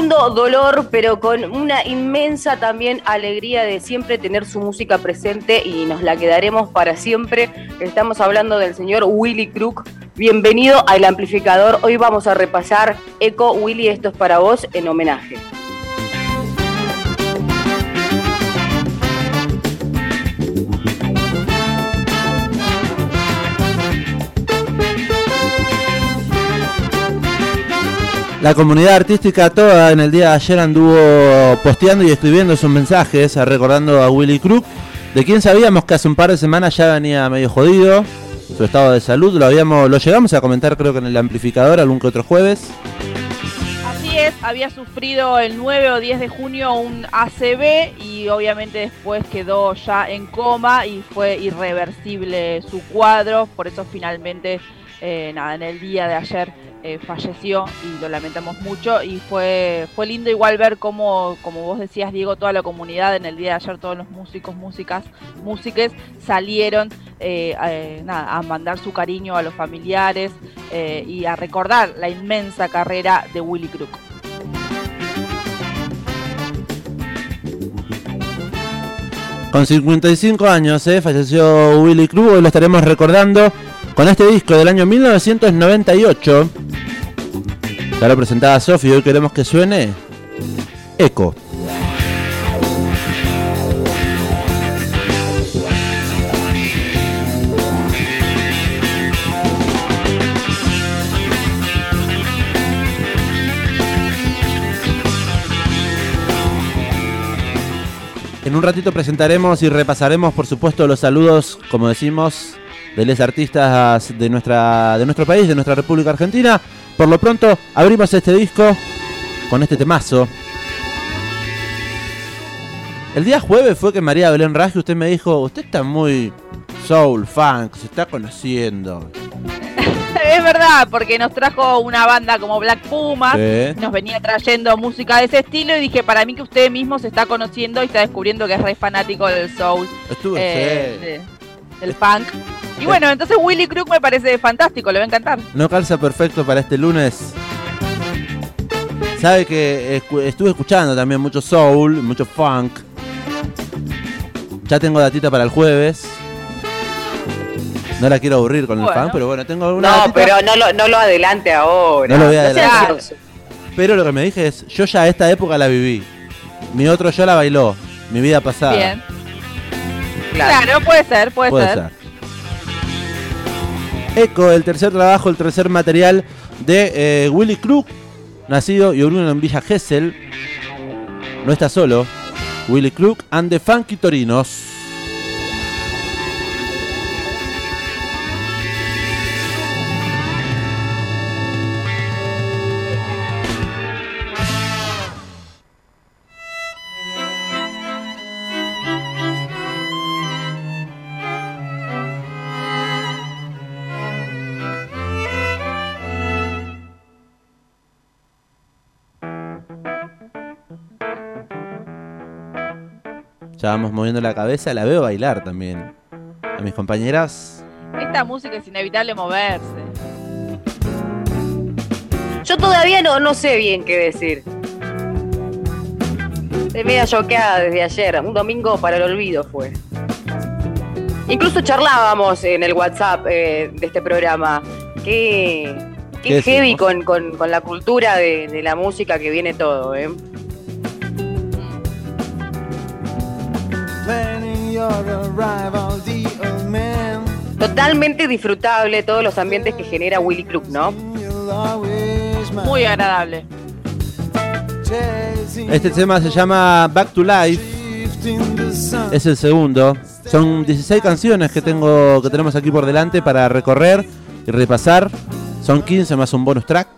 Profundo dolor, pero con una inmensa también alegría de siempre tener su música presente y nos la quedaremos para siempre. Estamos hablando del señor Willy Crook. Bienvenido al amplificador. Hoy vamos a repasar Eco Willy, esto es para vos en homenaje. La comunidad artística toda en el día de ayer anduvo posteando y escribiendo sus mensajes recordando a Willy Crook, de quien sabíamos que hace un par de semanas ya venía medio jodido, su estado de salud, lo habíamos, lo llegamos a comentar creo que en el amplificador algún que otro jueves. Así es, había sufrido el 9 o 10 de junio un ACV y obviamente después quedó ya en coma y fue irreversible su cuadro, por eso finalmente eh, nada, en el día de ayer eh, falleció y lo lamentamos mucho y fue fue lindo igual ver cómo como vos decías Diego toda la comunidad en el día de ayer todos los músicos músicas músiques salieron eh, a, a, mandar su cariño a los familiares y a recordar la inmensa carrera de Willy Crook. Con 55 años falleció Willy Crook, hoy lo estaremos recordando con este disco del año 1998. Ya lo presentaba Sofi, hoy queremos que suene Eco. En un ratito presentaremos y repasaremos, por supuesto, los saludos, como decimos, de los artistas de, nuestra, de nuestro país, de nuestra República Argentina. Por lo pronto, abrimos este disco con este temazo. El día jueves fue que María Belén Raje, usted me dijo, usted está muy soul, funk, se está conociendo. es verdad, porque nos trajo una banda como Black Puma, nos venía trayendo música de ese estilo y dije, para mí que usted mismo se está conociendo y está descubriendo que es re fanático del soul. Estuve, eh, del funk. Y bueno, entonces Willy Crook me parece fantástico, le va a encantar. No calza perfecto para este lunes. Sabe que estuve escuchando también mucho soul, mucho funk. Ya tengo datita para el jueves. No la quiero aburrir con el funk, pero bueno, tengo una. No, pero no lo, no lo adelante ahora. No lo voy a adelantar. Pero lo que me dije es: yo ya esta época la viví. Mi otro yo la bailó. Mi vida pasada. Bien. Claro, puede ser, puede, ser. Eco, el tercer trabajo, el tercer material de eh, Willy Crook, nacido y oriundo en Villa Gesell. No está solo. Willy Crook and the Funky Torinos. Vamos moviendo la cabeza, la veo bailar también. A mis compañeras. Esta música es inevitable moverse. Yo todavía no, no sé bien qué decir. Estoy media choqueada desde ayer. Un domingo para el olvido fue. Incluso charlábamos en el WhatsApp eh, de este programa. Qué, qué, heavy con, la cultura de, de, la música que viene todo, ¿eh? Totalmente disfrutable todos los ambientes que genera Willy Club, ¿no? Muy agradable. Este tema se llama Back to Life. Es el segundo. Son 16 canciones que tengo que tenemos aquí por delante para recorrer y repasar. Son 15 más un bonus track.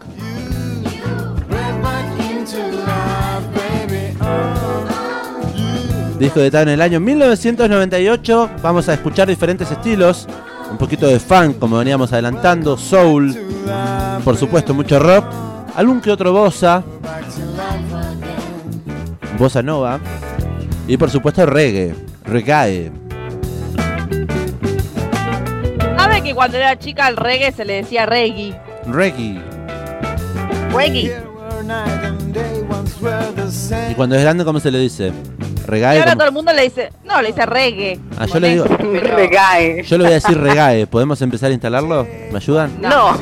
Disco de en el año 1998. Vamos a escuchar diferentes estilos, un poquito de funk, como veníamos adelantando, soul, por supuesto mucho rock, algún que otro bossa, bossa nova y por supuesto reggae, reggae. ¿Sabe que cuando era chica el reggae se le decía reggae? Reggae. Reggae. Y cuando es grande, ¿cómo se le dice? Y Regae. ahora como- todo el mundo le dice, no, le dice reggae. Ah, yo le digo- Pero- Recae. Yo le voy a decir regae. ¿Podemos empezar a instalarlo? ¿Me ayudan? No.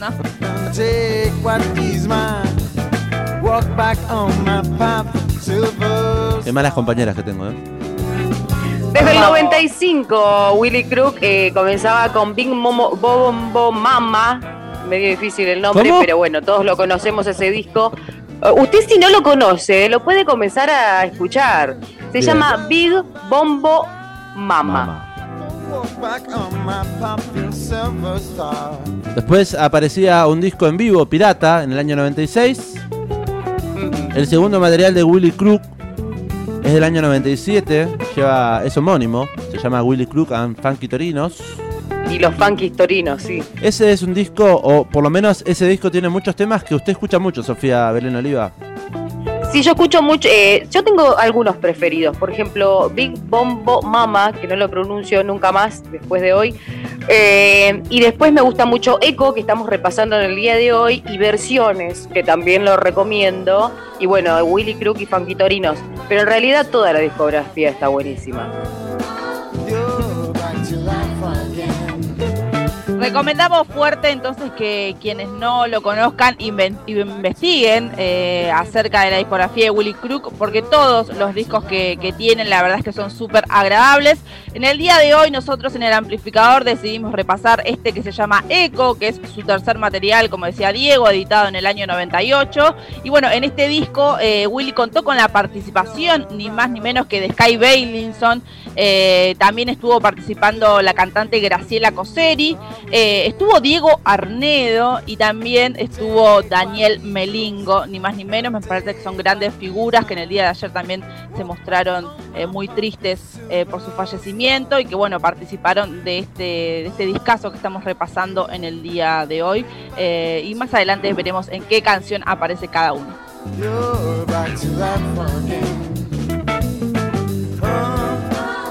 No. Qué malas compañeras que tengo, ¿eh? Desde el 95, Willy Crook eh, comenzaba con Big Momo Bombo Mama. Medio difícil el nombre, ¿Cómo? pero bueno, todos lo conocemos ese disco. Eh, usted si no lo conoce, lo puede comenzar a escuchar. Se Bien. llama Big Bombo Mama. Después aparecía un disco en vivo, Pirata, en el año 96. Mm. El segundo material de Willy Crook es del año 97. Lleva, es homónimo. Se llama Willy Crook and Funky Torinos. Y los funky torinos, sí. Ese es un disco, o por lo menos ese disco tiene muchos temas que usted escucha mucho, Sofía Belén Oliva. Sí, yo escucho mucho. eh, yo tengo algunos preferidos. Por ejemplo, Big Bombo Mama, que no lo pronuncio nunca más después de hoy. Eh, y después me gusta mucho Echo, que estamos repasando en el día de hoy. Y Versiones, que también lo recomiendo. Y bueno, Willy Crook y Funky Torinos. Pero en realidad toda la discografía está buenísima. Recomendamos fuerte entonces que quienes no lo conozcan investiguen eh, acerca de la discografía de Willy Crook, porque todos los discos que, que tienen la verdad es que son súper agradables. En el día de hoy nosotros en el amplificador decidimos repasar este que se llama Echo, que es su tercer material, como decía Diego, editado en el año 98. Y bueno, en este disco eh, Willy contó con la participación ni más ni menos que de Sky Bailinson, eh, también estuvo participando la cantante Graciela Coseri, eh, estuvo Diego Arnedo y también estuvo Daniel Melingo, ni más ni menos, me parece que son grandes figuras que en el día de ayer también se mostraron eh, muy tristes eh, por su fallecimiento y que bueno, participaron de este, de este discazo que estamos repasando en el día de hoy y más adelante veremos en qué canción aparece cada uno. You're.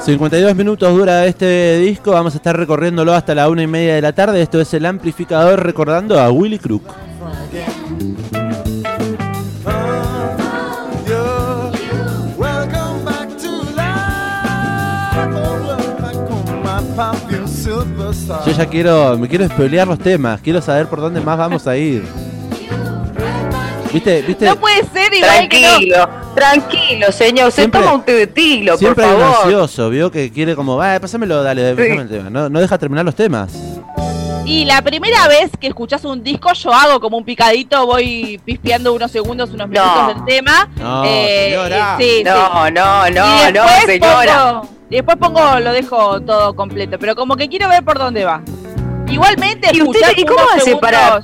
52 minutos dura este disco, vamos a estar recorriéndolo hasta la una y media de la tarde. Esto es el amplificador recordando a Willy Crook. Yo ya quiero, me quiero spoilear los temas, quiero saber por dónde más vamos a ir. ¿Viste? ¿Viste? No puede ser igual que no. Tranquilo, tranquilo, señor. Se Siempre- toma un té de tilo, por Siempre favor. ansioso, vio que quiere como, ah, pásamelo, dale, pásame el tema. No, no deja terminar los temas. Y la primera vez que escuchás un disco, yo hago como un picadito, voy pispeando unos segundos, unos minutos No. del tema. No, Eh, señora. sí, sí. No, no, Y no, señora. pongo- después pongo, lo dejo todo completo, pero como que quiero ver por dónde va. Igualmente, ¿Y usted- y cómo hace para-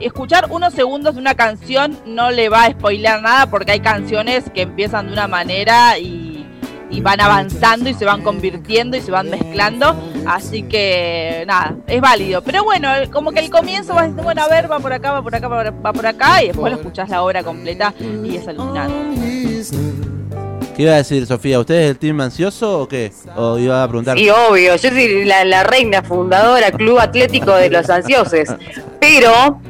Escuchar unos segundos de una canción no le va a spoilear nada porque hay canciones que empiezan de una manera y, y van avanzando y se van convirtiendo y se van mezclando. Así que nada, es válido. Pero bueno, como que el comienzo vas diciendo, bueno, a ver, va por acá, va por acá, va por- va por acá y después lo escuchás la obra completa y es alucinante. ¿Qué iba a decir, Sofía? ¿Usted es el team ansioso o qué? ¿O iba a preguntar? Sí, obvio, yo soy la, la reina fundadora, Club Atlético de los Ansiosos. Pero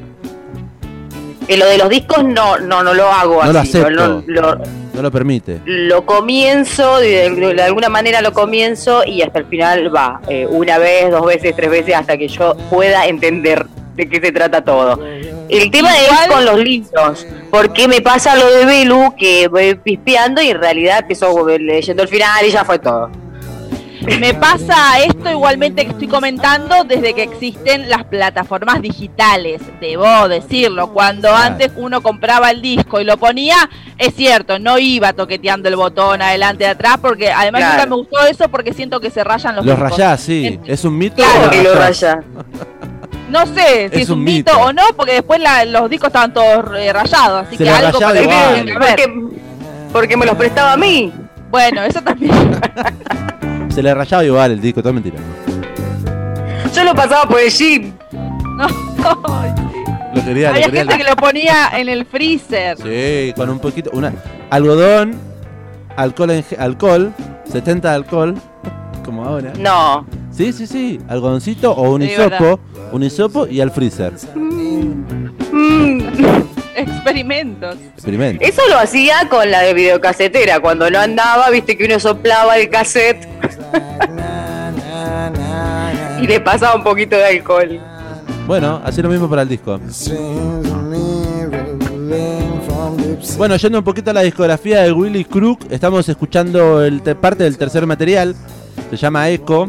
en lo de los discos no, no, no lo hago No lo así. acepto. lo, lo- No lo permite. lo comienzo, de, de alguna manera lo comienzo y hasta el final va. eh, una vez, dos veces, tres veces, hasta que yo pueda entender de qué se trata todo. El tema Igual- es con los libros, porque me pasa lo de Belu, que voy pispeando y en realidad empiezo leyendo el final y ya fue todo. Me pasa esto igualmente que estoy comentando desde que existen las plataformas digitales, debo decirlo. Cuando antes uno compraba el disco y lo ponía, es cierto, no iba toqueteando el botón adelante y atrás, porque además Claro. nunca me gustó eso porque siento que se rayan los Los discos. rayás, sí. Es un mito. Claro. Porque lo rayás? raya. No sé si Es es, un un mito, mito. o no, porque después la- los discos estaban todos eh, rayados, así Se que algo para que. Porque, porque me los prestaba a mí. Bueno, eso también. Se le rayaba igual el disco, todo mentira. Yo lo pasaba por el jeep. No. Lo quería, lo Había quería. gente que lo ponía en el freezer. Sí, con un poquito. Una, algodón, alcohol, en, alcohol, 70 de alcohol, como ahora. No. Sí, sí, sí. Algodoncito o un Sí, hisopo, un hisopo y al freezer. Mm. experimentos. Experimento. Eso lo hacía con la de videocasetera, cuando no andaba, viste que uno soplaba el cassette y le pasaba un poquito de alcohol. Bueno, así lo mismo para el disco. Bueno, yendo un poquito a la discografía de Willy Crook, estamos escuchando el parte del tercer material, se llama Echo.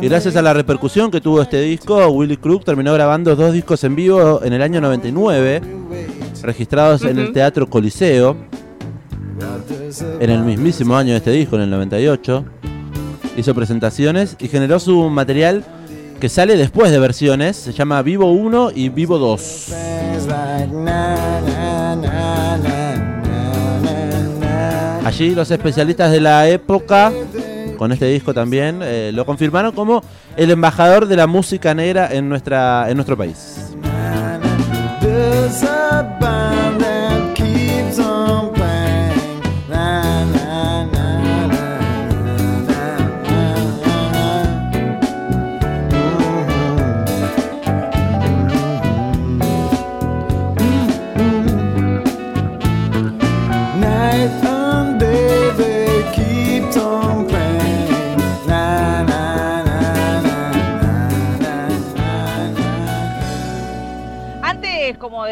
Y gracias a la repercusión que tuvo este disco, Willy Crook terminó grabando dos discos en vivo en el año 99, registrados en el. Teatro Coliseo, en el mismísimo año de este disco, en el 98. Hizo presentaciones y generó su material que sale después de versiones, se llama Vivo 1 y Vivo 2. Allí los especialistas de la época, con este disco también, eh, lo confirmaron como el embajador de la música negra en, nuestra, en nuestro país.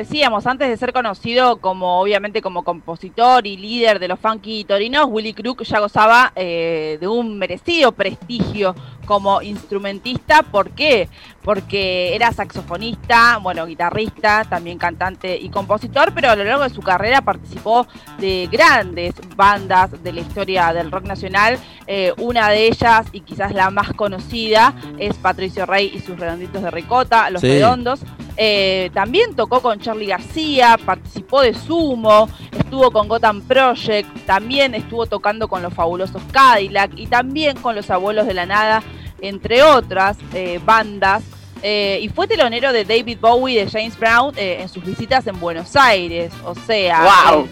Decíamos, antes de ser conocido como obviamente como compositor y líder de los funky torinos, Willy Crook ya gozaba eh, de un merecido prestigio como instrumentista. ¿Por qué? Porque era saxofonista, bueno, guitarrista, también cantante y compositor, pero a lo largo de su carrera participó de grandes bandas de la historia del rock nacional. Eh, una de ellas, y quizás la más conocida, es Patricio Rey y sus redonditos de ricota, Los Sí. Redondos. Eh, también tocó con Charlie García, participó de Sumo, estuvo con Gotham Project, también estuvo tocando con los fabulosos Cadillac y también con los Abuelos de la Nada, entre otras eh, bandas. Eh, y fue telonero de David Bowie y de James Brown eh, en sus visitas en Buenos Aires. O sea, eh,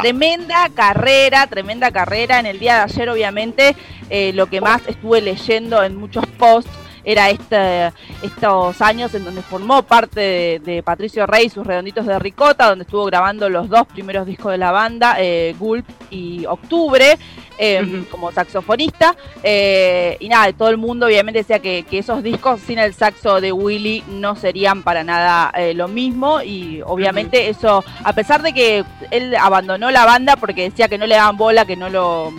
Tremenda carrera, tremenda carrera. En el día de ayer, obviamente, eh, lo que más estuve leyendo en muchos posts era este, estos años en donde formó parte de, de Patricio Rey y sus redonditos de ricota, donde estuvo grabando los dos primeros discos de la banda, eh, Gulp y Octubre, eh, como saxofonista. Eh, y nada, todo el mundo obviamente decía que, que esos discos sin el saxo de Willy no serían para nada eh, lo mismo. Y obviamente eso, a pesar de que él abandonó la banda porque decía que no le daban bola, que no lo.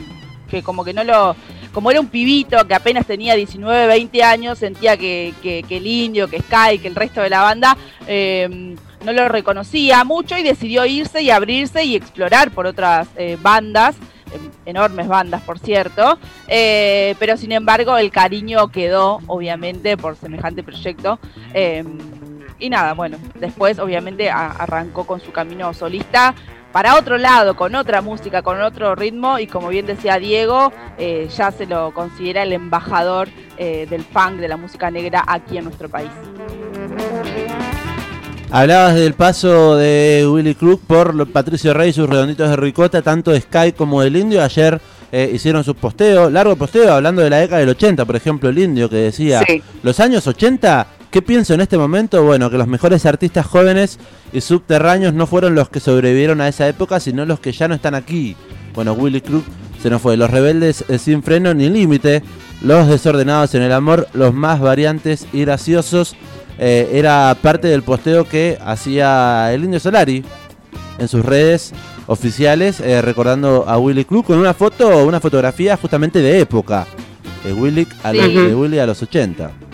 que como que no lo. Como era un pibito que apenas tenía 19, 20 años, sentía que, que- que el indio, que Sky, que el resto de la banda eh, no lo reconocía mucho y decidió irse y abrirse y explorar por otras eh, bandas em, enormes bandas, por cierto, eh, pero sin embargo el cariño quedó, obviamente, por semejante proyecto. eh, y nada, bueno, después obviamente a- arrancó con su camino solista para otro lado, con otra música, con otro ritmo y como bien decía Diego, eh, ya se lo considera el embajador eh, del funk, de la música negra aquí en nuestro país. Hablabas del paso de Willy Crook por Patricio Rey y sus redonditos de ricota, tanto de Sky como del Indio. Ayer eh, hicieron sus posteos, largo posteo, hablando de la década del 80, por ejemplo, el Indio que decía, Sí. los años 80, ¿qué pienso en este momento? Bueno, que los mejores artistas jóvenes y subterráneos no fueron los que sobrevivieron a esa época, sino los que ya no están aquí. Bueno, Willy Crook se nos fue, los rebeldes eh, sin freno ni límite, los desordenados en el amor, los más variantes y graciosos. Eh, era parte del posteo que hacía el Indio Solari en sus redes oficiales, eh, recordando a Willy Crook con una foto, una fotografía justamente de época. De Willy a, los, de Willy a los 80.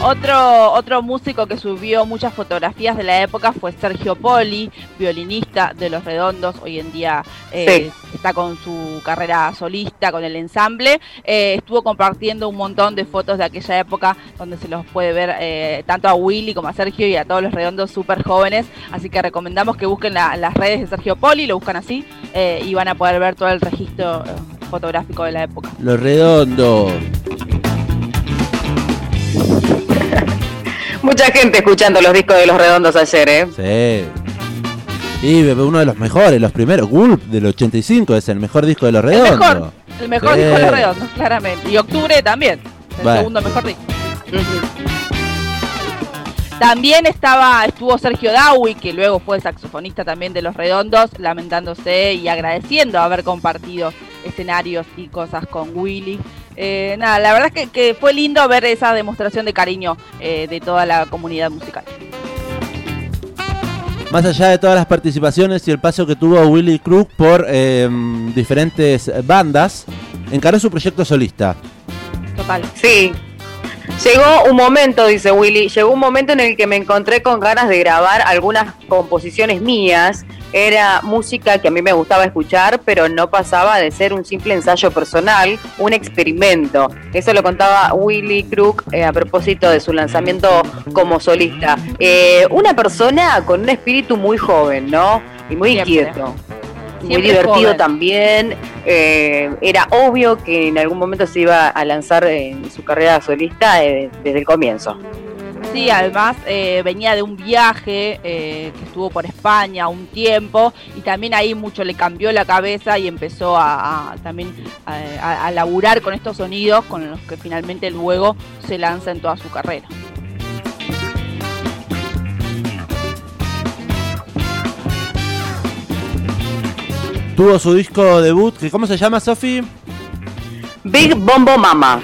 Otro, otro músico que subió muchas fotografías de la época fue Sergio Poli, violinista de Los Redondos, hoy en día eh, está con su carrera solista, con el ensamble. Eh, estuvo compartiendo un montón de fotos de aquella época donde se los puede ver eh, tanto a Willy como a Sergio y a todos los redondos súper jóvenes. Así que recomendamos que busquen la- las redes de Sergio Poli, lo buscan así eh, y van a poder ver todo el registro fotográfico de la época. Los redondos. Mucha gente escuchando los discos de los redondos ayer, ¿eh? Sí. Y bebé, uno de los mejores, los primeros. Gulp del 85 es el mejor disco de los El redondos. mejor, el mejor Sí. disco de los redondos, claramente. Y octubre también, el segundo mejor disco. También estaba, estuvo Sergio Dawi, que luego fue saxofonista también de Los Redondos, lamentándose y agradeciendo haber compartido escenarios y cosas con Willy. Eh, nada, la verdad es que, que fue lindo ver esa demostración de cariño eh, de toda la comunidad musical. Más allá de todas las participaciones y el paso que tuvo Willy Crook por eh, diferentes bandas, encaró su proyecto solista. Total. Sí. Llegó un momento, dice Willy, llegó un momento en el que me encontré con ganas de grabar algunas composiciones mías. Era música que a mí me gustaba escuchar, pero no pasaba de ser un simple ensayo personal, un experimento. Eso lo contaba Willy Crook eh, a propósito de su lanzamiento como solista. Eh, una persona con un espíritu muy joven, ¿no? Y muy Siempre. inquieto. Muy divertido joven. también. eh, era obvio que en algún momento se iba a lanzar en su carrera solista eh, desde el comienzo. Sí, además eh, venía de un viaje eh, que estuvo por España un tiempo y también ahí mucho le cambió la cabeza y empezó a, a- también a, a- a laburar con estos sonidos con los que finalmente luego se lanza en toda su carrera. Tuvo su disco debut, que ¿cómo se llama, Sofi? Big Bombo Mama.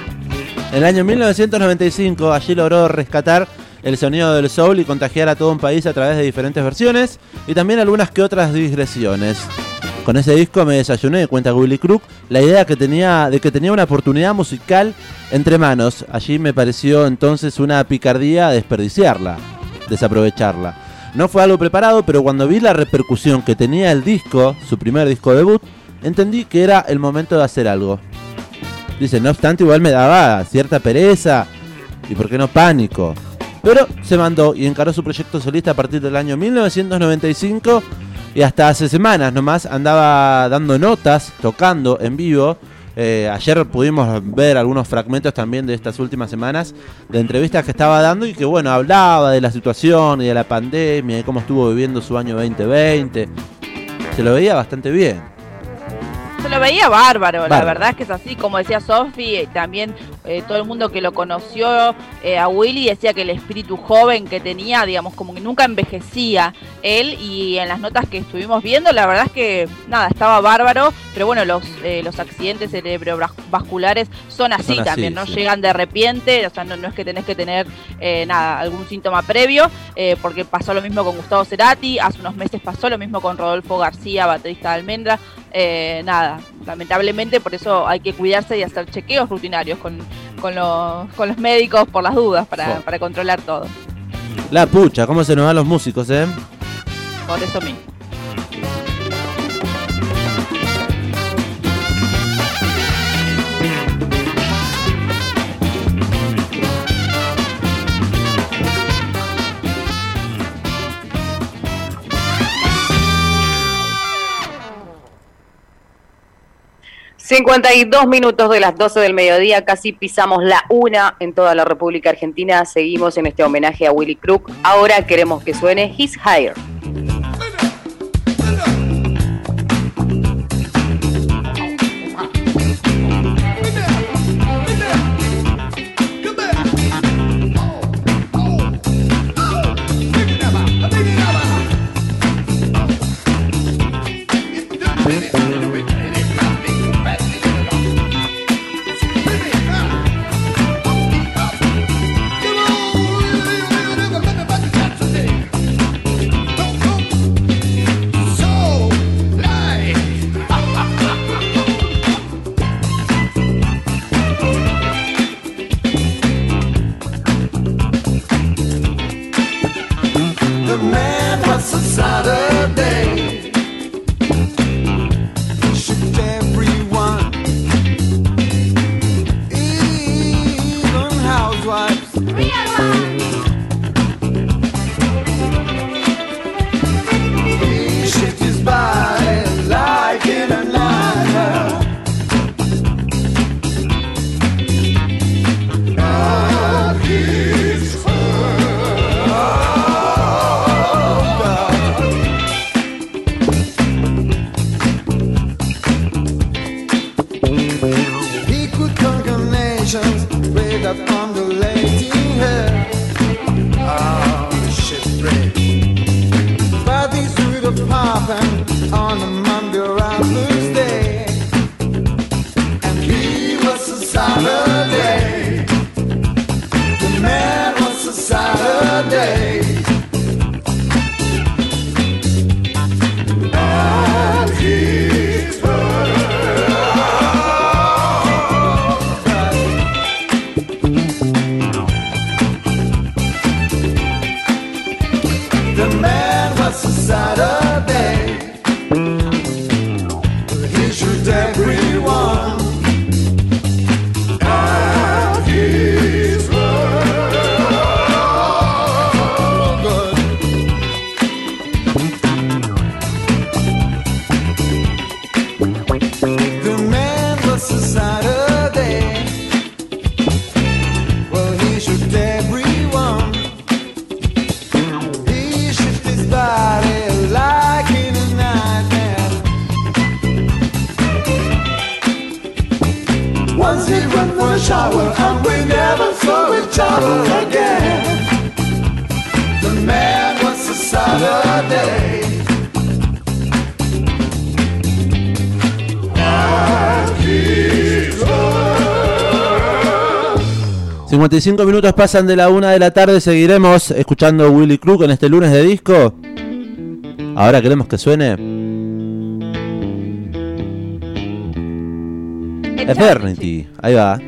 En el año 1995 allí logró rescatar el sonido del soul y contagiar a todo un país a través de diferentes versiones y también algunas que otras digresiones. Con ese disco me desayuné, cuenta Willy Crook, la idea que tenía de que tenía una oportunidad musical entre manos. Allí me pareció entonces una picardía desperdiciarla, desaprovecharla. No fue algo preparado, pero cuando vi la repercusión que tenía el disco, su primer disco debut, entendí que era el momento de hacer algo. Dice, no obstante, igual me daba cierta pereza y, por qué no, pánico. Pero se mandó y encaró su proyecto solista a partir del año 1995 y hasta hace semanas nomás andaba dando notas, tocando en vivo. Eh, ayer pudimos ver algunos fragmentos también de estas últimas semanas de entrevistas que estaba dando y que, bueno, hablaba de la situación y de la pandemia y cómo estuvo viviendo su año 2020. Se lo veía bastante bien. Se lo veía bárbaro, la verdad es que es así, como decía Sofi, eh, también eh, todo el mundo que lo conoció eh, a Willy decía que el espíritu joven que tenía, digamos, como que nunca envejecía él y en las notas que estuvimos viendo, la verdad es que nada, estaba bárbaro, pero bueno, los, eh, los accidentes cerebrovasculares son así Son así, también, no sí. llegan de repente, o sea, no, no es que tenés que tener eh, nada, algún síntoma previo, eh, porque pasó lo mismo con Gustavo Cerati, hace unos meses pasó lo mismo con Rodolfo García, baterista de Almendra, eh, nada, lamentablemente por eso hay que cuidarse y hacer chequeos rutinarios con, con, los, con los médicos por las dudas para, para controlar todo. La pucha, cómo se nos van los músicos, ¿eh? Por eso mismo. 52 minutos de las 12 del mediodía, casi pisamos la una en toda la República Argentina. Seguimos en este homenaje a Willy Crook. Ahora queremos que suene His Higher. 45 minutos pasan de la 1 de la tarde. Seguiremos escuchando Willy Crook en este lunes de disco. Ahora queremos que suene. Eternity. Ahí va.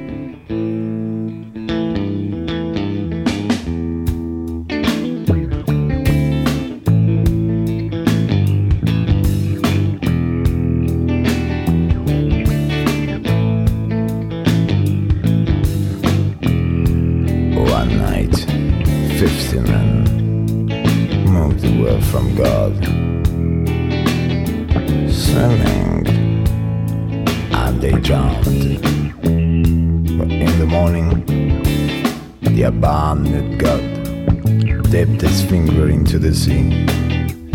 Dipped his finger into the sea,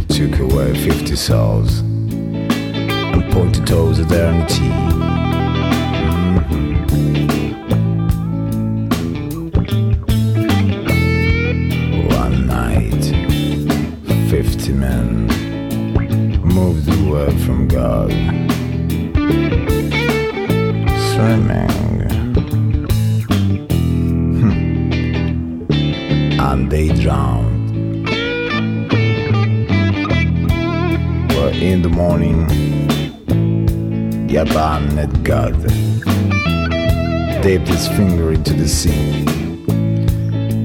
took away fifty souls, and pointed towards eternity. One dipped his finger into the sea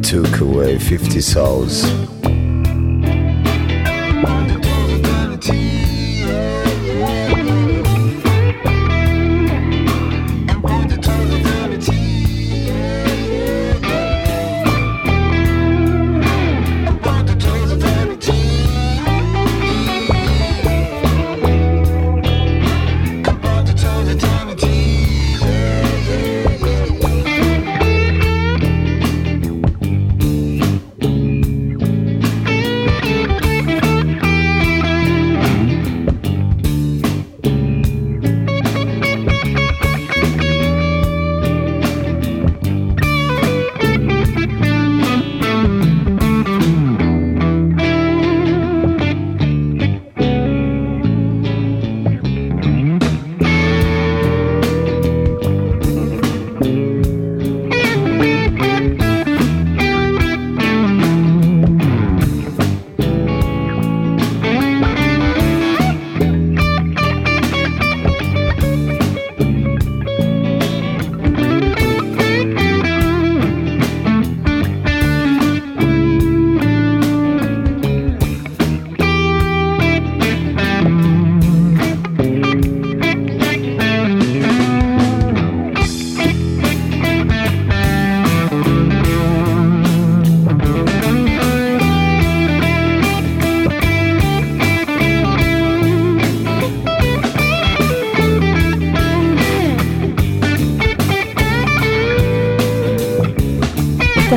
took away 50 souls.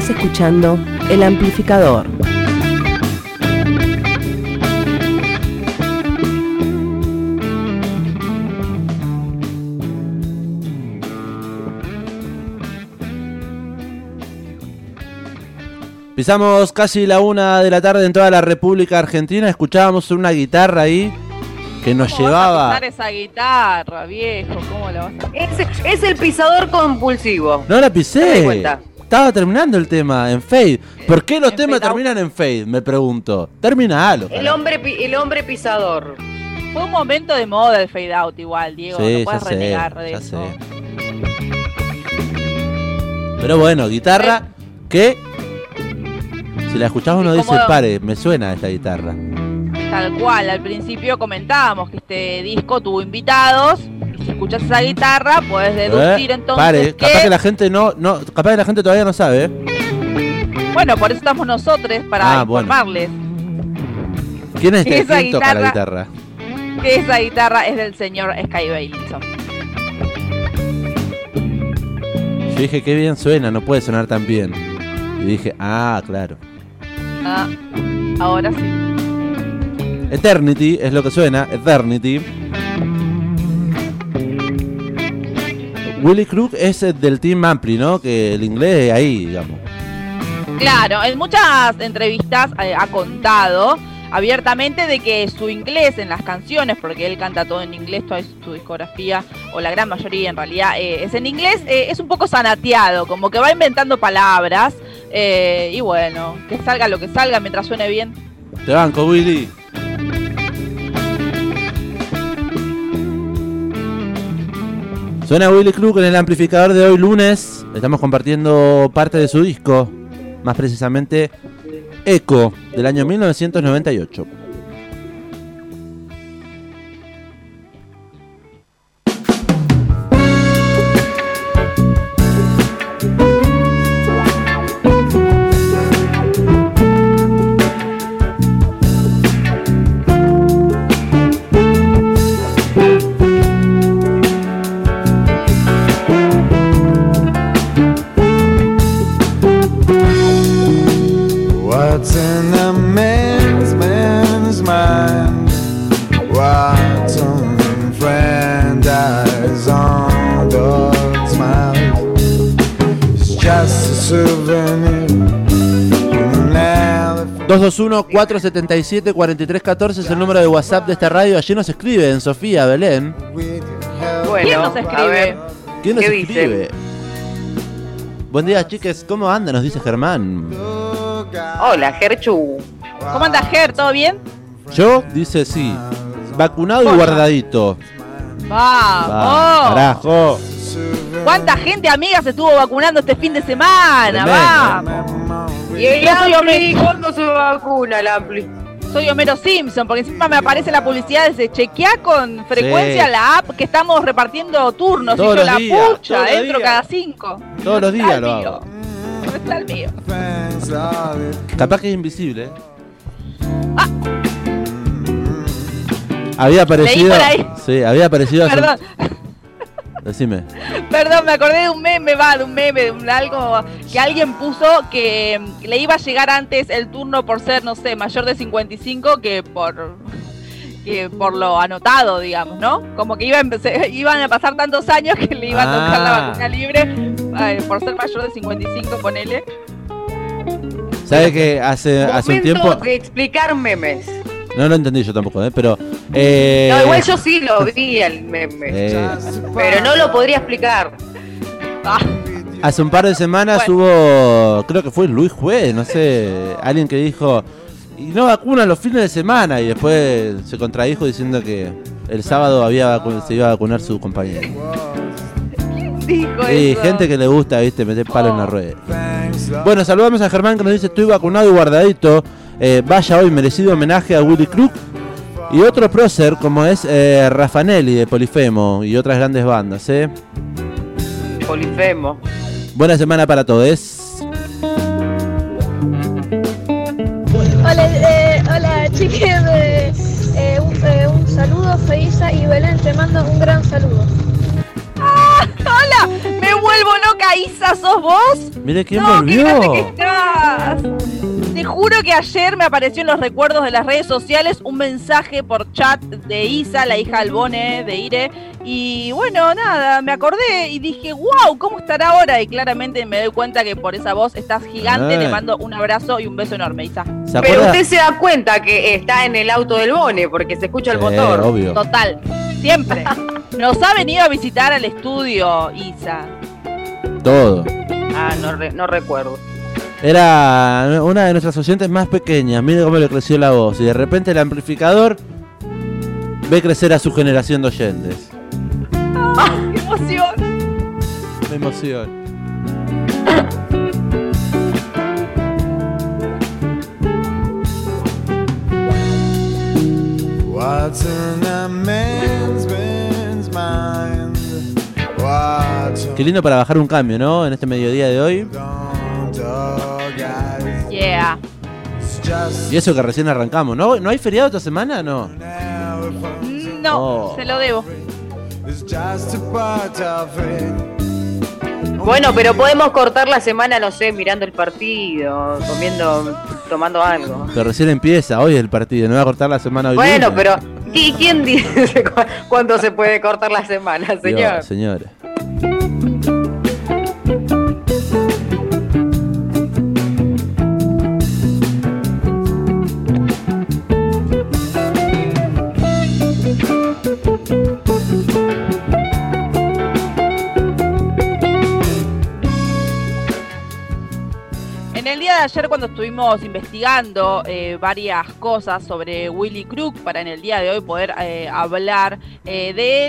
Estás escuchando El Amplificador. Pisamos casi la una de la tarde en toda la República Argentina. Escuchábamos una guitarra ahí que nos ¿Cómo vas a llevaba. pisar esa guitarra, viejo? ¿Cómo lo vas a Es, es el pisador compulsivo. No la pisé. Estaba terminando el tema en Fade. ¿Por qué los En temas Fade Out. terminan en Fade? Me pregunto. Terminalo. El hombre, el hombre pisador. Fue un momento de moda el fade out igual, Diego. Sí, no puedes ya sé, renegar de ya eso. sé. Pero bueno, guitarra que si la escuchás uno dice, pare, me suena esta guitarra. Tal cual, al principio comentábamos que este disco tuvo invitados. Si escuchas esa guitarra, puedes deducir Eh, entonces pare, que... capaz que la gente no, no, capaz que la gente todavía no sabe. ¿eh? Bueno, por eso estamos nosotros, para Ah, bueno. informarles ¿Quién es Esa ¿Quién toca la guitarra- guitarra? que esa guitarra es del señor Sky Bailinson. Yo dije, qué bien suena, no puede sonar tan bien. Y dije, ah, claro. Ah, ahora sí. Eternity es lo que suena, Eternity. Willy Crook es eh, del Team Ampli, ¿no? Que el inglés es ahí, digamos. Claro, en muchas entrevistas eh, ha contado abiertamente de que su inglés en las canciones, porque él canta todo en inglés, toda su discografía, o la gran mayoría en realidad eh, es en inglés, eh, es un poco sanateado, como que va inventando palabras, eh, y bueno, que salga lo que salga mientras suene bien. Te banco, Willy. Suena Willy Crook en el amplificador de hoy lunes. Estamos compartiendo parte de su disco, más precisamente Echo, del año 1998. 221-477-4314 es el número de WhatsApp de esta radio. Allí nos escriben Sofía, Belén. ¿Quién nos escribe? ¿Quién nos ¿Qué escribe? Buen día, chiques. ¿Cómo andan? Nos dice Germán. Hola, Gerchu. ¿Cómo anda Ger? ¿Todo bien? Yo, dice sí. Vacunado y guardadito. Va, ¡Vamos! carajo. ¿Cuánta gente, amiga, se estuvo vacunando este fin de semana? ¡Vamos! ¿Y el Yo soy Ampli? Homero. ¿Cuándo se vacuna el Ampli? Soy Homero Simpson, porque encima me aparece la publicidad de chequea con frecuencia Sí. la app que estamos repartiendo turnos. Todos y yo los la días, pucha, los entro días. cada cinco. Todos los días lo mío. hago. ¿Dónde está el mío? Capaz que es invisible. ¿eh? Había aparecido. por ahí. Sí, había aparecido. hace Perdón, Decime. perdón, me acordé de un meme, va, de un meme, de un algo que alguien puso que le iba a llegar antes el turno por ser, no sé, mayor de 55 que por que por lo anotado, digamos, ¿no? Como que iba a empezar- iban a pasar tantos años que le iba a tocar la Ah. vacuna libre eh, por ser mayor de 55, ponele. ¿Sabe que hace, hace un Momento tiempo. de explicar memes. No lo entendí yo tampoco, ¿eh? Pero. eh, No, igual yo sí lo vi el meme. eh, Pero no lo podría explicar. Ah, Hace un par de semanas Bueno. hubo, creo que fue Luis Juez, no sé, alguien que dijo, y no vacunan los fines de semana, y después se contradijo diciendo que el sábado había se iba a vacunar su compañero. dijo Sí, gente que le gusta, viste, meter palo en la Oh. rueda. Bueno, saludamos a Germán que nos dice, estoy vacunado y guardadito. Eh, vaya hoy, merecido homenaje a Willy Crook. Y otro prócer como es eh, Raffanelli de Polifemo y otras grandes bandas, ¿eh? Polifemo. Buena semana para todos. Hola, eh, hola chiques, eh, eh, un, eh, un saludo, Feisa y Belén, te mando un gran saludo. ¡Hola! ¡Me vuelvo loca, Isa! ¿Sos vos? Mire quién no, qué volvió. estás. Te juro que ayer me apareció en los recuerdos de las redes sociales un mensaje por chat de Isa, la hija Albone de Ire. Y bueno, nada, me acordé y dije, wow, ¿cómo estará ahora? Y claramente me doy cuenta que por esa voz estás gigante. Ay. Le mando un abrazo y un beso enorme, Isa. ¿Se Pero usted se da cuenta que está en el auto del Bone porque se escucha el Sí, motor. obvio. Total, siempre. Nos ha venido a visitar al estudio, Isa. Todo. Ah, no, re- no recuerdo. Era una de nuestras oyentes más pequeñas. Mire cómo le creció la voz. Y de repente el amplificador ve crecer a su generación de oyentes. ¡Qué emoción! Me emoción. What's in a man's, man's mind? What's Qué lindo para bajar un cambio, ¿no? En este mediodía de hoy. Yeah. It's just Y eso que recién arrancamos. ¿No, ¿No hay feriado esta semana? No. elephant. No, Oh. se lo debo. It's just a part of it. Bueno, pero podemos cortar la semana, no sé, mirando el partido, comiendo, tomando algo. Pero recién empieza. Hoy el partido. No va a cortar la semana hoy. Bueno, lunes. pero ¿y quién dice cu- cuándo se puede cortar la semana, señor? Dios, señora. Ayer cuando estuvimos investigando eh, varias cosas sobre Willy Crook para en el día de hoy poder eh, hablar eh, de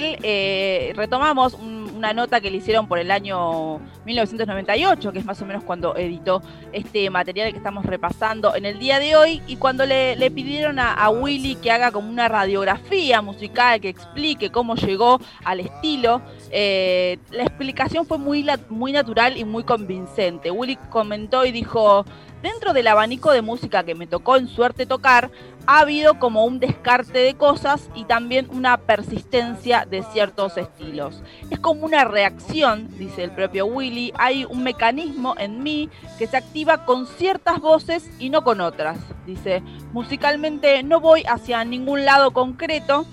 él, retomamos un- una nota que le hicieron por el año 1998, que es más o menos cuando editó este material que estamos repasando en el día de hoy, y cuando le, pidieron a, a Willy que haga como una radiografía musical, que explique cómo llegó al estilo, eh, la explicación fue muy, muy natural y muy convincente. Willy comentó y dijo, dentro del abanico de música que me tocó en suerte tocar, ha habido como un descarte de cosas y también una persistencia de ciertos estilos. Es como una reacción, dice el propio Willy, hay un mecanismo en mí que se activa con ciertas voces y no con otras. Dice, musicalmente no voy hacia ningún lado concreto,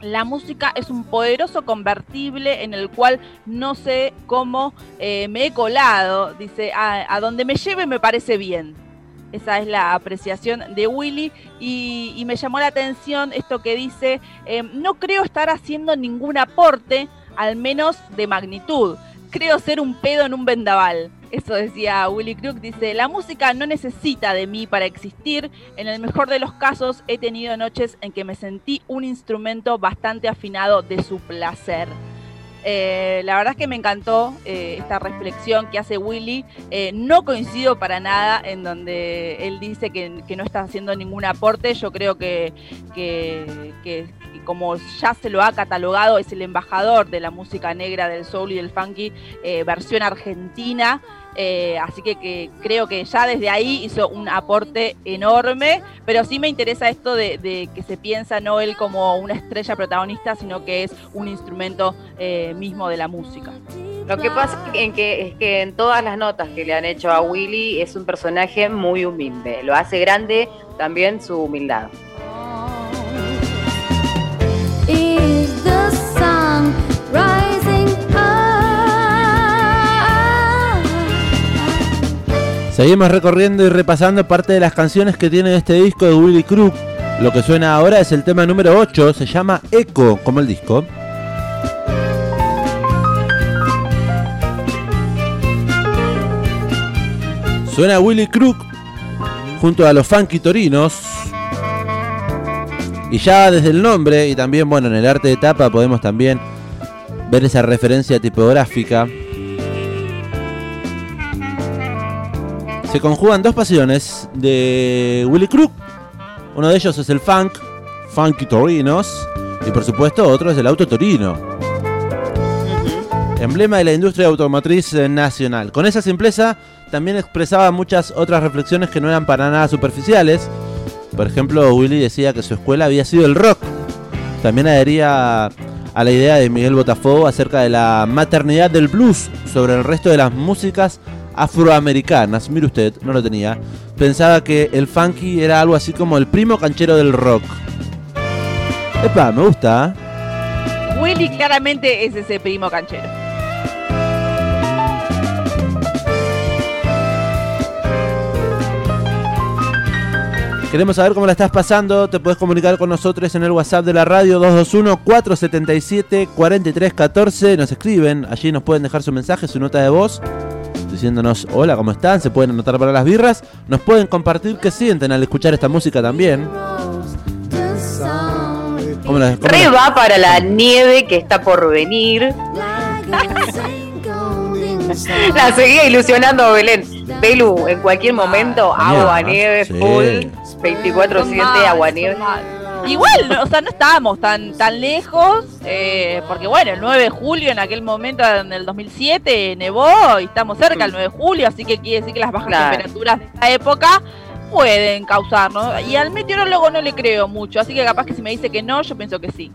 la música es un poderoso convertible en el cual no sé cómo eh, me he colado. Dice, a, a donde me lleve me parece bien. Esa es la apreciación de Willy y, me llamó la atención esto que dice, eh, no creo estar haciendo ningún aporte, al menos de magnitud. Creo ser un pedo en un vendaval. Eso decía Willy Crook. Dice, la música no necesita de mí para existir. En el mejor de los casos he tenido noches en que me sentí un instrumento bastante afinado de su placer. Eh, la verdad es que me encantó eh, esta reflexión que hace Willy. Eh, no coincido para nada en donde él dice que, no está haciendo ningún aporte. Yo creo que- que como ya se lo ha catalogado, es el embajador de la música negra, del soul y del funky, eh, versión argentina. Eh, así que, creo que ya desde ahí hizo un aporte enorme, pero sí me interesa esto de, que se piensa no él como una estrella protagonista, sino que es un instrumento eh, mismo de la música. Lo que pasa que, es que en todas las notas que le han hecho a Willy es un personaje muy humilde. Lo hace grande también su humildad. Seguimos recorriendo y repasando parte de las canciones que tiene este disco de Willy Crook. Lo que suena ahora es el tema número 8, se llama Echo, como el disco. Suena Willy Crook junto a los Funky Torinos. Y ya desde el nombre y también, bueno, en el arte de tapa podemos también ver esa referencia tipográfica. Se conjugan dos pasiones de Willy Crook. Uno de ellos es el funk, Funky Torinos, y por supuesto otro es el auto torino, emblema de la industria automotriz nacional. Con esa simpleza también expresaba muchas otras reflexiones que no eran para nada superficiales. Por ejemplo, Willy decía que su escuela había sido el rock. También adhería a la idea de Miguel Botafogo acerca de la maternidad del blues sobre el resto de las músicas afroamericanas. Mire usted, no lo tenía. Pensaba que el funky era algo así como el primo canchero del rock. Epa, me gusta. ¿eh? Willy claramente es ese primo canchero. Queremos saber cómo la estás pasando. Te puedes comunicar con nosotros en el WhatsApp de la radio 221-477-4314. Nos escriben, allí nos pueden dejar su mensaje, su nota de voz, diciéndonos hola, ¿cómo están? Se pueden anotar para las birras. Nos pueden compartir qué sienten al escuchar esta música también. ¿Cómo la- cómo Re la- va para la nieve que está por venir. La seguía ilusionando Belén. Belu, en cualquier momento, agua, nieve, Sí. full, 24-7, Mal, agua, nieve. Igual, no, o sea, no estábamos tan tan lejos, eh, porque bueno, el 9 de julio en aquel momento, en el 2007, nevó y estamos cerca del 9 de julio, así que quiere decir que las bajas Claro. temperaturas de esta época pueden causarnos. Y al meteorólogo no le creo mucho, así que capaz que si me dice que no, yo pienso que sí.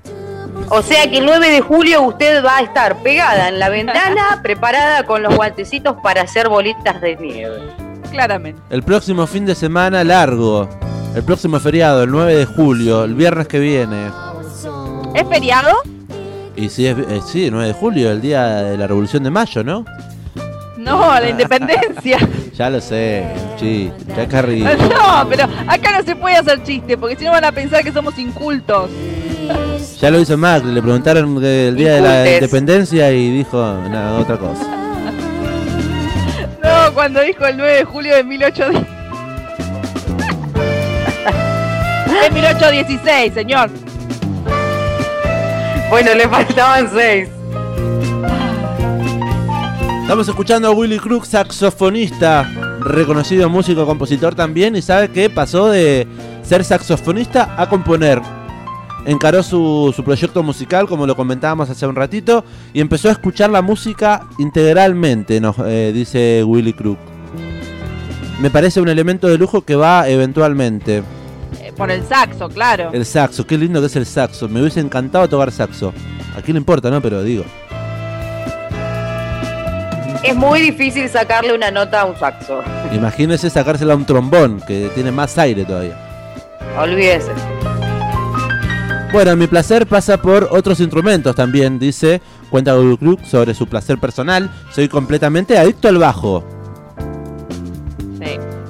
O sea que el 9 de julio usted va a estar pegada en la ventana, preparada con los guantecitos para hacer bolitas de nieve. Claramente. El próximo fin de semana largo. El próximo feriado, el 9 de julio, el viernes que viene. ¿Es feriado? Y si es, eh, sí, 9 de julio, el día de la Revolución de Mayo, ¿no? No, la independencia. Ya lo sé, sí, ya carrillo. No, pero acá no se puede hacer chiste, porque si no van a pensar que somos incultos. Ya lo hizo Macri, le preguntaron del día de la independencia y dijo nada, otra cosa. No, cuando dijo el 9 de julio de 1810. Es 1816, señor. Bueno, le faltaban seis. Estamos escuchando a Willy Crook, saxofonista, reconocido músico, compositor también, y sabe que pasó de ser saxofonista a componer. Encaró su, su proyecto musical, como lo comentábamos hace un ratito, y empezó a escuchar la música integralmente, nos eh, dice Willy Crook. Me parece un elemento de lujo que va eventualmente. Por el saxo, claro. El saxo, qué lindo que es el saxo. Me hubiese encantado tocar saxo. A quién le importa, ¿no? Pero digo. Es muy difícil sacarle una nota a un saxo. Imagínese sacársela a un trombón, que tiene más aire todavía. Olvídese. Bueno, mi placer pasa por otros instrumentos también, dice, cuenta Google Crook sobre su placer personal. Soy completamente adicto al bajo.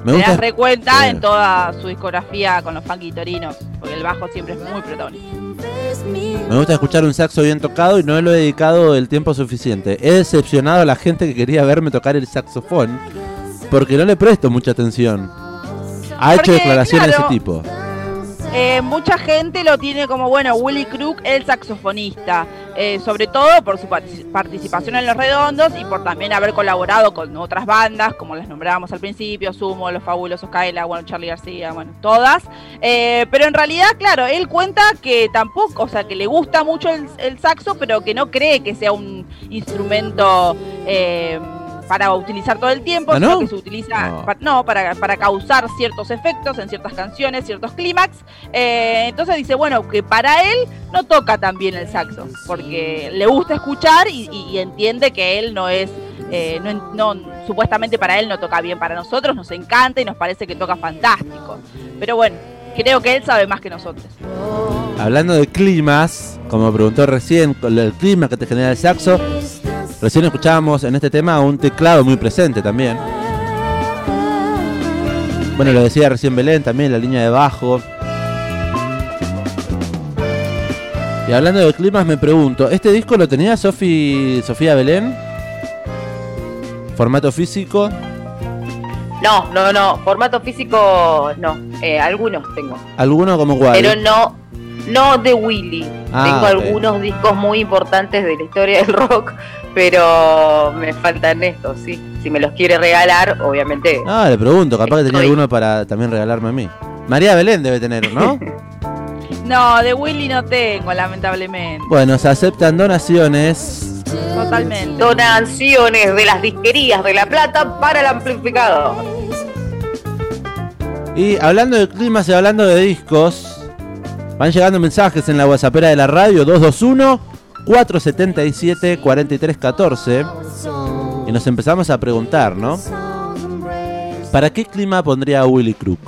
Me gusta- das recuenta Sí. en toda su discografía con los funky torinos, porque el bajo siempre es muy protagonista. Me gusta escuchar un saxo bien tocado y no le he dedicado el tiempo suficiente. He decepcionado a la gente que quería verme tocar el saxofón porque no le presto mucha atención. Ha hecho declaraciones de ese tipo. Eh, mucha gente lo tiene como, bueno, Willy Crook, el saxofonista, eh, sobre todo por su partic- participación en Los Redondos y por también haber colaborado con otras bandas, como las nombrábamos al principio, Sumo, Los Fabulosos Kaila, bueno, Charlie García, bueno, todas. Eh, pero en realidad, claro, él cuenta que tampoco, o sea, que le gusta mucho el, el saxo, pero que no cree que sea un instrumento... para utilizar todo el tiempo, ¿Ah, sino no? que se utiliza No. pa- no, para, para causar ciertos efectos en ciertas canciones, ciertos clímax. Eh, entonces dice, bueno, que para él no toca tan bien el saxo, porque le gusta escuchar y, y- y entiende que él no es, eh, no, no- supuestamente para él no toca bien, para nosotros nos encanta y nos parece que toca fantástico. Pero bueno, creo que él sabe más que nosotros. Hablando de climas, como preguntó recién, el clima que te genera el saxo, recién escuchábamos en este tema un teclado muy presente también. Bueno, lo decía recién Belén también, la línea de bajo. Y hablando de climas, me pregunto, ¿este disco lo tenía Sofi, Sofía Belén? ¿Formato físico? No, no, no. Formato físico, no. Eh, algunos tengo. ¿Alguno como cuál? Pero no, no de Willy. Ah, tengo algunos discos muy importantes de la historia del rock, pero me faltan estos, sí. Si me los quiere regalar, obviamente. Ah, le pregunto, capaz que tenía alguno para también regalarme a mí. María Belén debe tener, ¿no? No, de Willy no tengo, lamentablemente. bueno, se aceptan donaciones. Totalmente. Donaciones de las disquerías de La Plata para el amplificador. Y hablando de climas y hablando de discos, van llegando mensajes en la WhatsAppera de la radio 221 477 4314 y nos empezamos a preguntar, ¿no? ¿Para qué clima pondría a Willy Crook?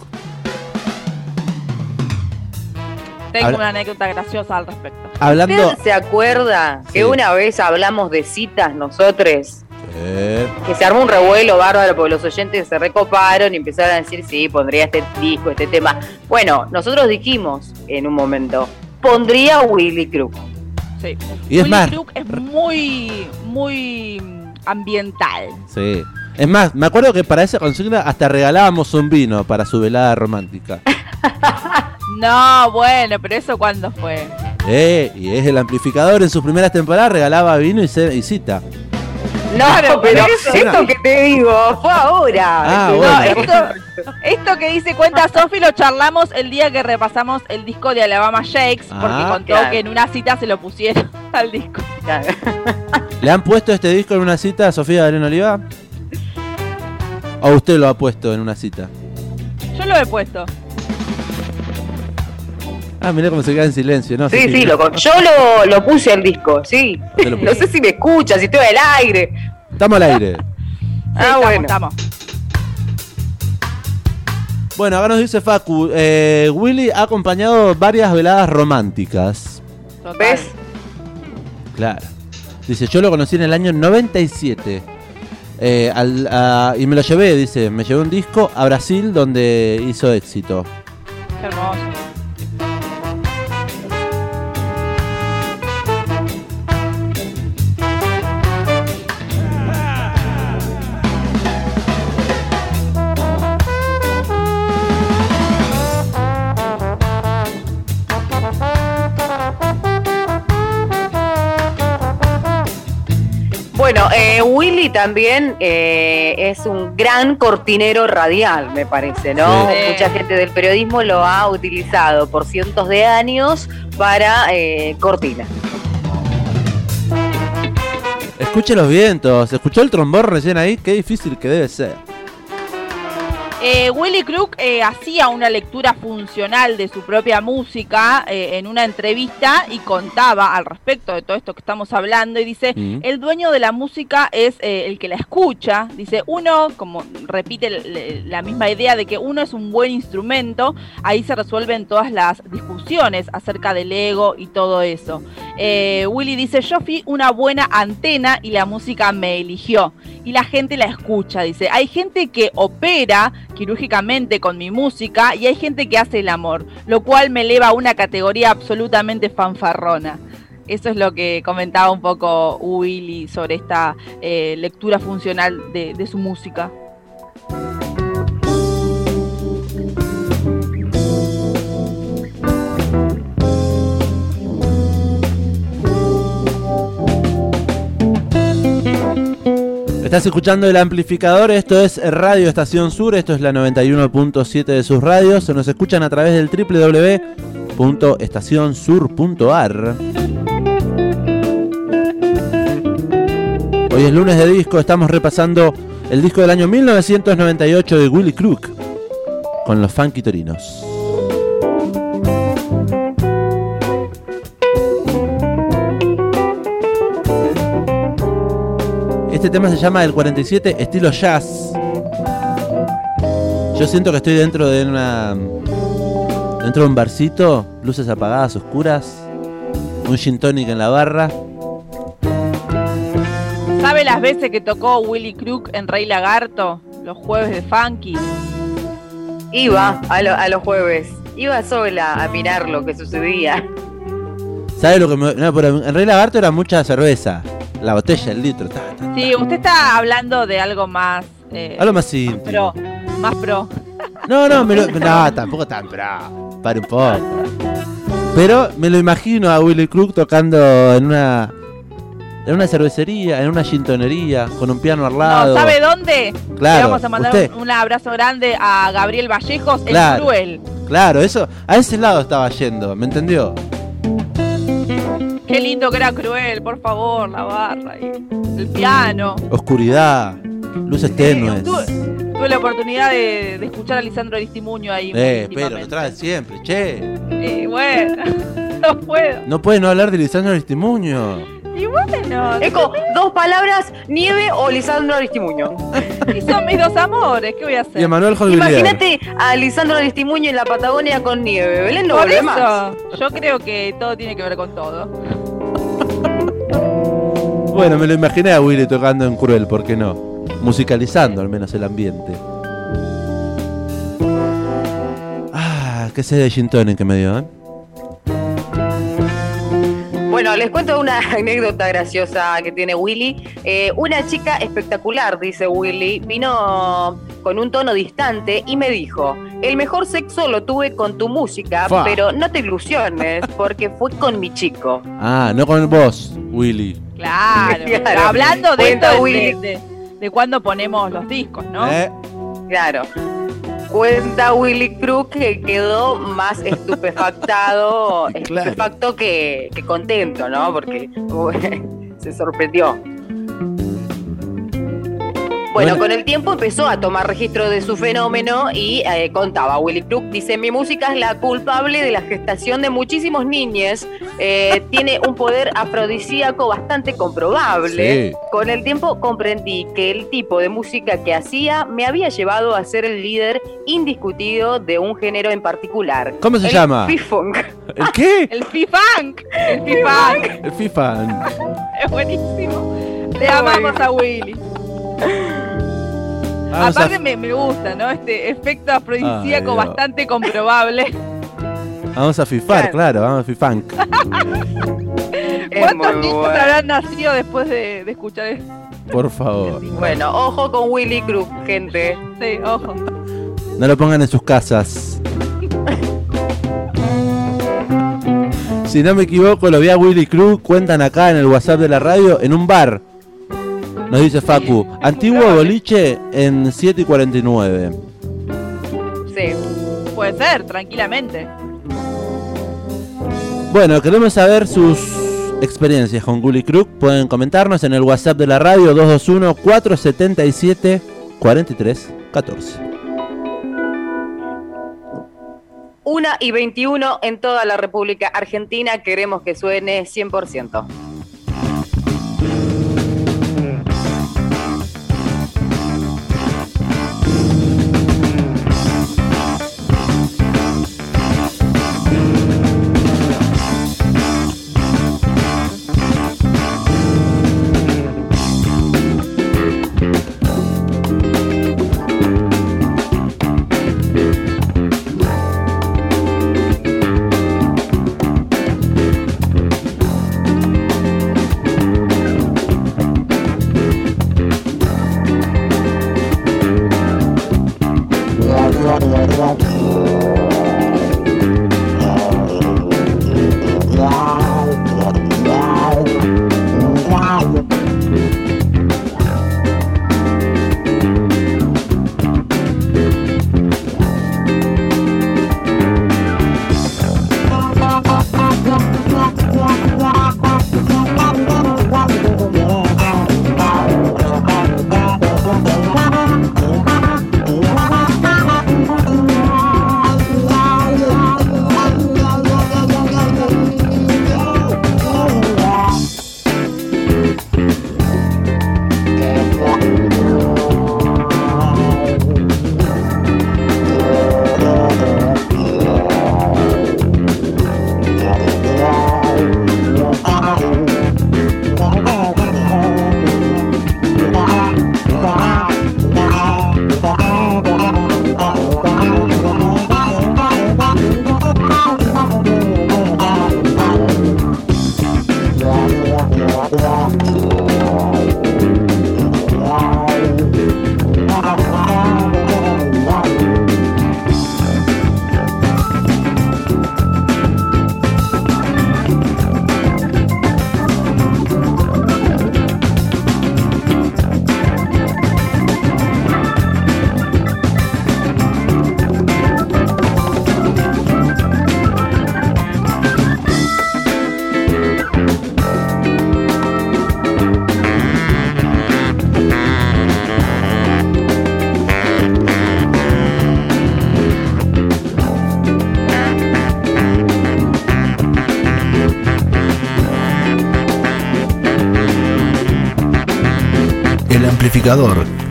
Tengo Habla- una anécdota graciosa al respecto. Hablando ¿Usted se acuerda Sí. que una vez hablamos de citas nosotros? Eh, Que se armó un revuelo bárbaro porque los oyentes se recoparon y empezaron a decir, sí, pondría este disco, este tema. Bueno, nosotros dijimos en un momento, pondría Willy Crook. Sí. Y es más- es muy, muy ambiental. sí. Es más, me acuerdo que para esa consigna hasta regalábamos un vino para su velada romántica. No, bueno, pero eso cuándo fue. Eh, y es el amplificador en sus primeras temporadas regalaba vino y, ce- y cita. No, Claro, pero por eso. esto que te digo fue ahora. Ah, No, bueno. esto, esto que dice cuenta Sofi lo charlamos el día que repasamos el disco de Alabama Shakes, porque Ah, contó claro. que en una cita se lo pusieron al disco. ¿Le han puesto este disco en una cita a Sofía Belén Oliva? ¿O usted lo ha puesto en una cita? Yo lo he puesto. Ah, mirá cómo se queda en silencio, ¿no? Sí, Sofía? sí, lo, yo lo, lo puse al disco, sí. No sé si me escucha, si estoy al aire. Estamos al aire. Sí, Ah, estamos, bueno. estamos. Bueno, acá nos dice Facu, eh, Willy ha acompañado varias veladas románticas. ¿Ves? Claro. Dice, yo lo conocí en el año 97. Eh, al- a- y me lo llevé, dice, me llevé un disco a Brasil donde hizo éxito. Qué hermoso. También eh, es un gran cortinero radial, me parece, ¿no? Sí. Mucha gente del periodismo lo ha utilizado por cientos de años para eh, cortina. Escuche los vientos. ¿Escuchó el trombón recién ahí? Qué difícil que debe ser. Eh, Willy Crook eh, hacía una lectura funcional de su propia música eh, en una entrevista y contaba al respecto de todo esto que estamos hablando y dice, Mm. el dueño de la música es eh, el que la escucha, dice, uno, como repite la misma idea de que uno es un buen instrumento, ahí se resuelven todas las discusiones acerca del ego y todo eso. Eh, Willy dice, yo fui una buena antena y la música me eligió. Y la gente la escucha, dice. Hay gente que opera quirúrgicamente con mi música y hay gente que hace el amor, lo cual me eleva a una categoría absolutamente fanfarrona. Eso es lo que comentaba un poco Willy sobre esta eh, lectura funcional de, de su música. Estás escuchando el amplificador, esto es Radio Estación Sur, esto es la 91.7 de sus radios, se nos escuchan a través del www.estacionsur.ar. Hoy es lunes de disco, estamos repasando el disco del año 1998 de Willy Crook con los Funky Torinos. Este tema se llama El 47 estilo jazz. Yo siento que estoy dentro de una dentro de un barcito, luces apagadas, oscuras, un gin tonic en la barra. ¿Sabe las veces que tocó Willy Crook en Rey Lagarto? Los jueves de Funky. Iba a, lo- a los jueves, iba sola a mirar lo que sucedía. ¿Sabe lo que me.? No, pero en Rey Lagarto era mucha cerveza. La botella, el litro. ta, ta. Sí, usted está hablando de algo más... eh, Algo más íntimo. pro. Más pro. No, no, me lo, no, tampoco tan pro. Para un poco. Pero me lo imagino a Willy Crook tocando en una. En una cervecería, en una gintonería, con un piano al lado. No, ¿sabe dónde? Claro, Le vamos a mandar usted. un, un abrazo grande a Gabriel Vallejos, Claro. el cruel. Claro, eso. A ese lado estaba yendo, ¿me entendió? Qué lindo que era cruel, por favor, la barra y el piano. Oscuridad, luces tenues. Tuve, tuve la oportunidad de, de escuchar a Lisandro Aristimuño ahí. Eh, pero lo trae siempre, che. Y bueno, no puedo. No puede no hablar de Lisandro Aristimuño. Y bueno, Eco, dos palabras, nieve o Lisandro Aristimuño. y son mis dos amores, ¿qué voy a hacer? Y a Manuel. Imagínate a Lisandro Aristimuño en la Patagonia con nieve. Belén no Por eso, más. yo creo que todo tiene que ver con todo. Bueno, me lo imaginé a Willy tocando en Cruel, ¿por qué no? Musicalizando al menos el ambiente. Ah, qué sé de gin que me dio, ¿eh? Bueno, les cuento una anécdota graciosa que tiene Willy. Eh, una chica espectacular, dice Willy, vino con un tono distante y me dijo, el mejor sexo lo tuve con tu música, Fa. pero no te ilusiones, porque fue con mi chico. Ah, no con vos, Willy. Claro, Claro. hablando de Cuenta esto de, Willy. de, de cuando ponemos los discos, ¿no? ¿Eh? Claro. Cuenta Willy Crook que quedó más estupefactado, Claro. estupefacto que, que contento, ¿no? Porque se sorprendió. Bueno, Bueno. con el tiempo empezó a tomar registro de su fenómeno y eh, contaba Willy Crook, dice, mi música es la culpable de la gestación de muchísimos niños, eh, tiene un poder afrodisíaco bastante comprobable. Sí. Con el tiempo comprendí que el tipo de música que hacía me había llevado a ser el líder indiscutido de un género en particular. ¿Cómo se El llama? P-Funk. ¿El qué? El Fifunk, el Fifunk, El FIFA. es buenísimo. Le amamos a Willy. Vamos a- Aparte me, me gusta, ¿no? Este efecto afrodisíaco Ay, Dios. bastante comprobable. Vamos a fifar, claro, vamos a fifunk. Es ¿Cuántos niños bueno. habrán nacido después de, de escuchar esto? Por favor. Bueno, ojo con Willy Crook, gente. Sí, ojo. No lo pongan en sus casas. Si no me equivoco, lo vi a Willy Cruz, cuentan acá en el WhatsApp de la radio, en un bar. Nos dice Facu, antiguo boliche en 7 y 49. Sí. Puede ser, tranquilamente. Bueno, queremos saber sus experiencias con Gully Crook. Pueden comentarnos en el WhatsApp de la radio 221-477-4314. Una y 21 en toda la República Argentina. Queremos que suene 100%.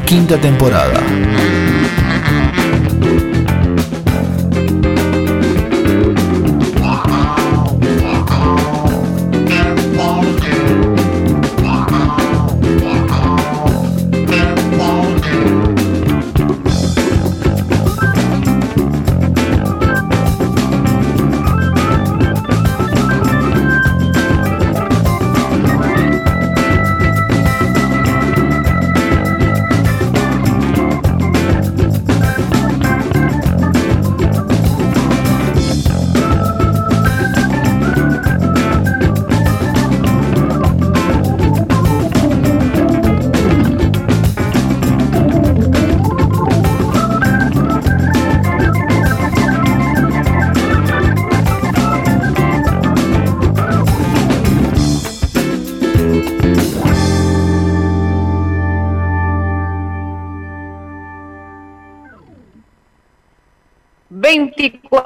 Quinta temporada.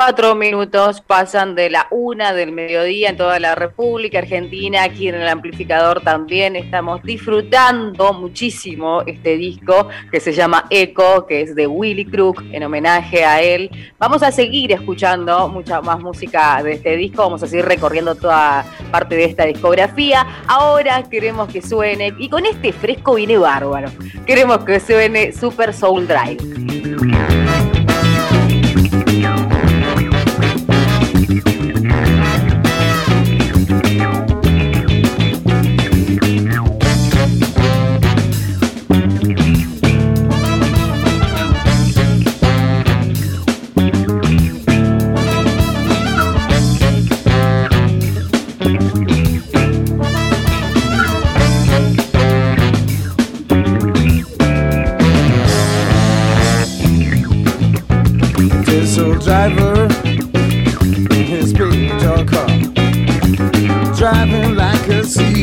Veinticuatro minutos pasan de la una del mediodía en toda la República Argentina. Aquí en el amplificador también estamos disfrutando muchísimo este disco que se llama Echo, que es de Willy Crook, en homenaje a él. Vamos a seguir escuchando mucha más música de este disco. Vamos a seguir recorriendo toda parte de esta discografía. Ahora queremos que suene, y con este fresco viene bárbaro. Queremos que suene Super Soul Drive. driver in his big dark car, driving like a sea.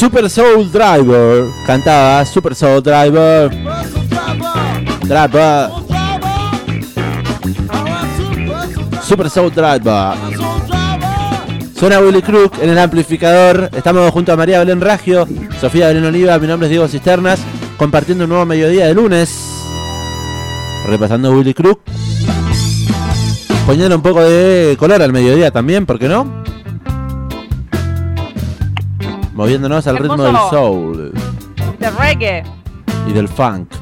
Super Soul Driver. Cantaba Super Soul Driver. Driver, super. Soul driver. Suena Willy Crook en el amplificador. Estamos junto a María Belén Ragio, Sofía Belén Oliva, mi nombre es Diego Cisternas, compartiendo un nuevo mediodía de lunes. Repasando Willy Crook. Poniendo un poco de color al mediodía también, ¿por qué no? Moviéndonos al ritmo del soul De reggae. y del funk.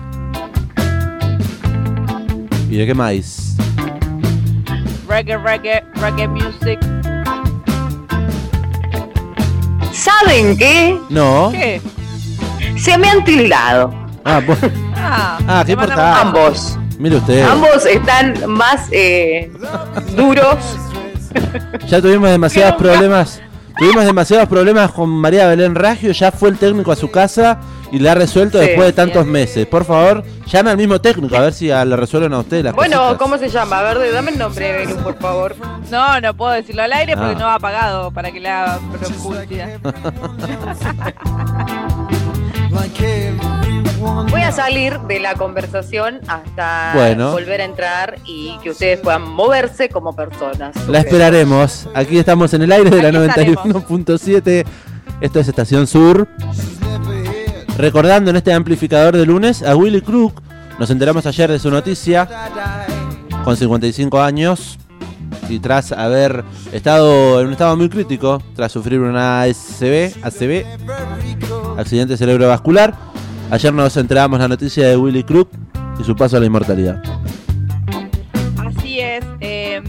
¿Y de qué más? Reggae, reggae, reggae music. ¿Saben qué? No. ¿Qué? Se me han tildado. Ah, pues, Ah, Ah, ¿qué importa? ambos. Mire usted. Ambos están más eh, duros. Ya tuvimos demasiados problemas. Tuvimos demasiados problemas con María Belén Raggio. Ya fue el técnico a su casa y le ha resuelto Sí, después de tantos bien. meses. Por favor, llame al mismo técnico a ver si a- le resuelven a usted las Bueno, cositas. ¿cómo se llama? A ver, dame el nombre, por favor. No, no puedo decirlo al aire porque Ah. no ha pagado para que le haga Voy a salir de la conversación hasta Bueno. volver a entrar y que ustedes puedan moverse como personas. La esperaremos. Aquí estamos en el aire de la Aquí estaremos. 91.7. Esto es Estación Sur. Recordando en este amplificador de lunes a Willy Crook. Nos enteramos ayer de su noticia. Con 55 años. Y tras haber estado en un estado muy crítico. Tras sufrir una ACV, ACV accidente cerebrovascular. Ayer nos enteramos la noticia de Willy Crook y su paso a la inmortalidad. Así es. eh,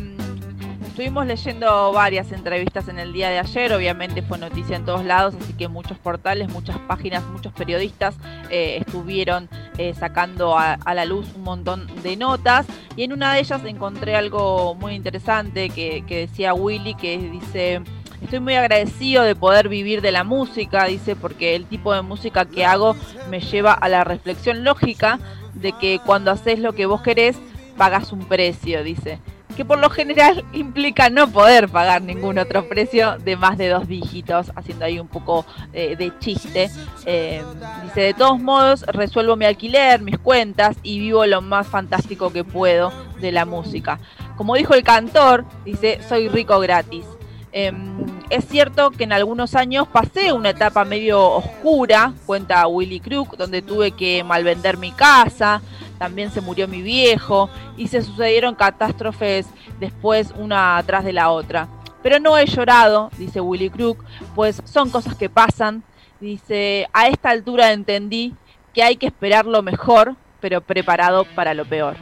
estuvimos leyendo varias entrevistas en el día de ayer. Obviamente fue noticia en todos lados, así que muchos portales, muchas páginas, muchos periodistas eh, estuvieron eh, sacando a, a la luz un montón de notas. Y en una de ellas encontré algo muy interesante que, que decía Willy, que dice... Estoy muy agradecido de poder vivir de la música, dice, porque el tipo de música que hago me lleva a la reflexión lógica de que cuando haces lo que vos querés, pagas un precio, dice. Que por lo general implica no poder pagar ningún otro precio de más de dos dígitos, haciendo ahí un poco eh, de chiste. Eh, dice, de todos modos, resuelvo mi alquiler, mis cuentas y vivo lo más fantástico que puedo de la música. como dijo el cantor, dice, soy rico gratis. Em, es cierto que en algunos años pasé una etapa medio oscura, cuenta Willy Crook, donde tuve que malvender mi casa, también se murió mi viejo y se sucedieron catástrofes después una atrás de la otra. Pero no he llorado, dice Willy Crook, pues son cosas que pasan. Dice, a esta altura entendí que hay que esperar lo mejor, pero preparado para lo peor.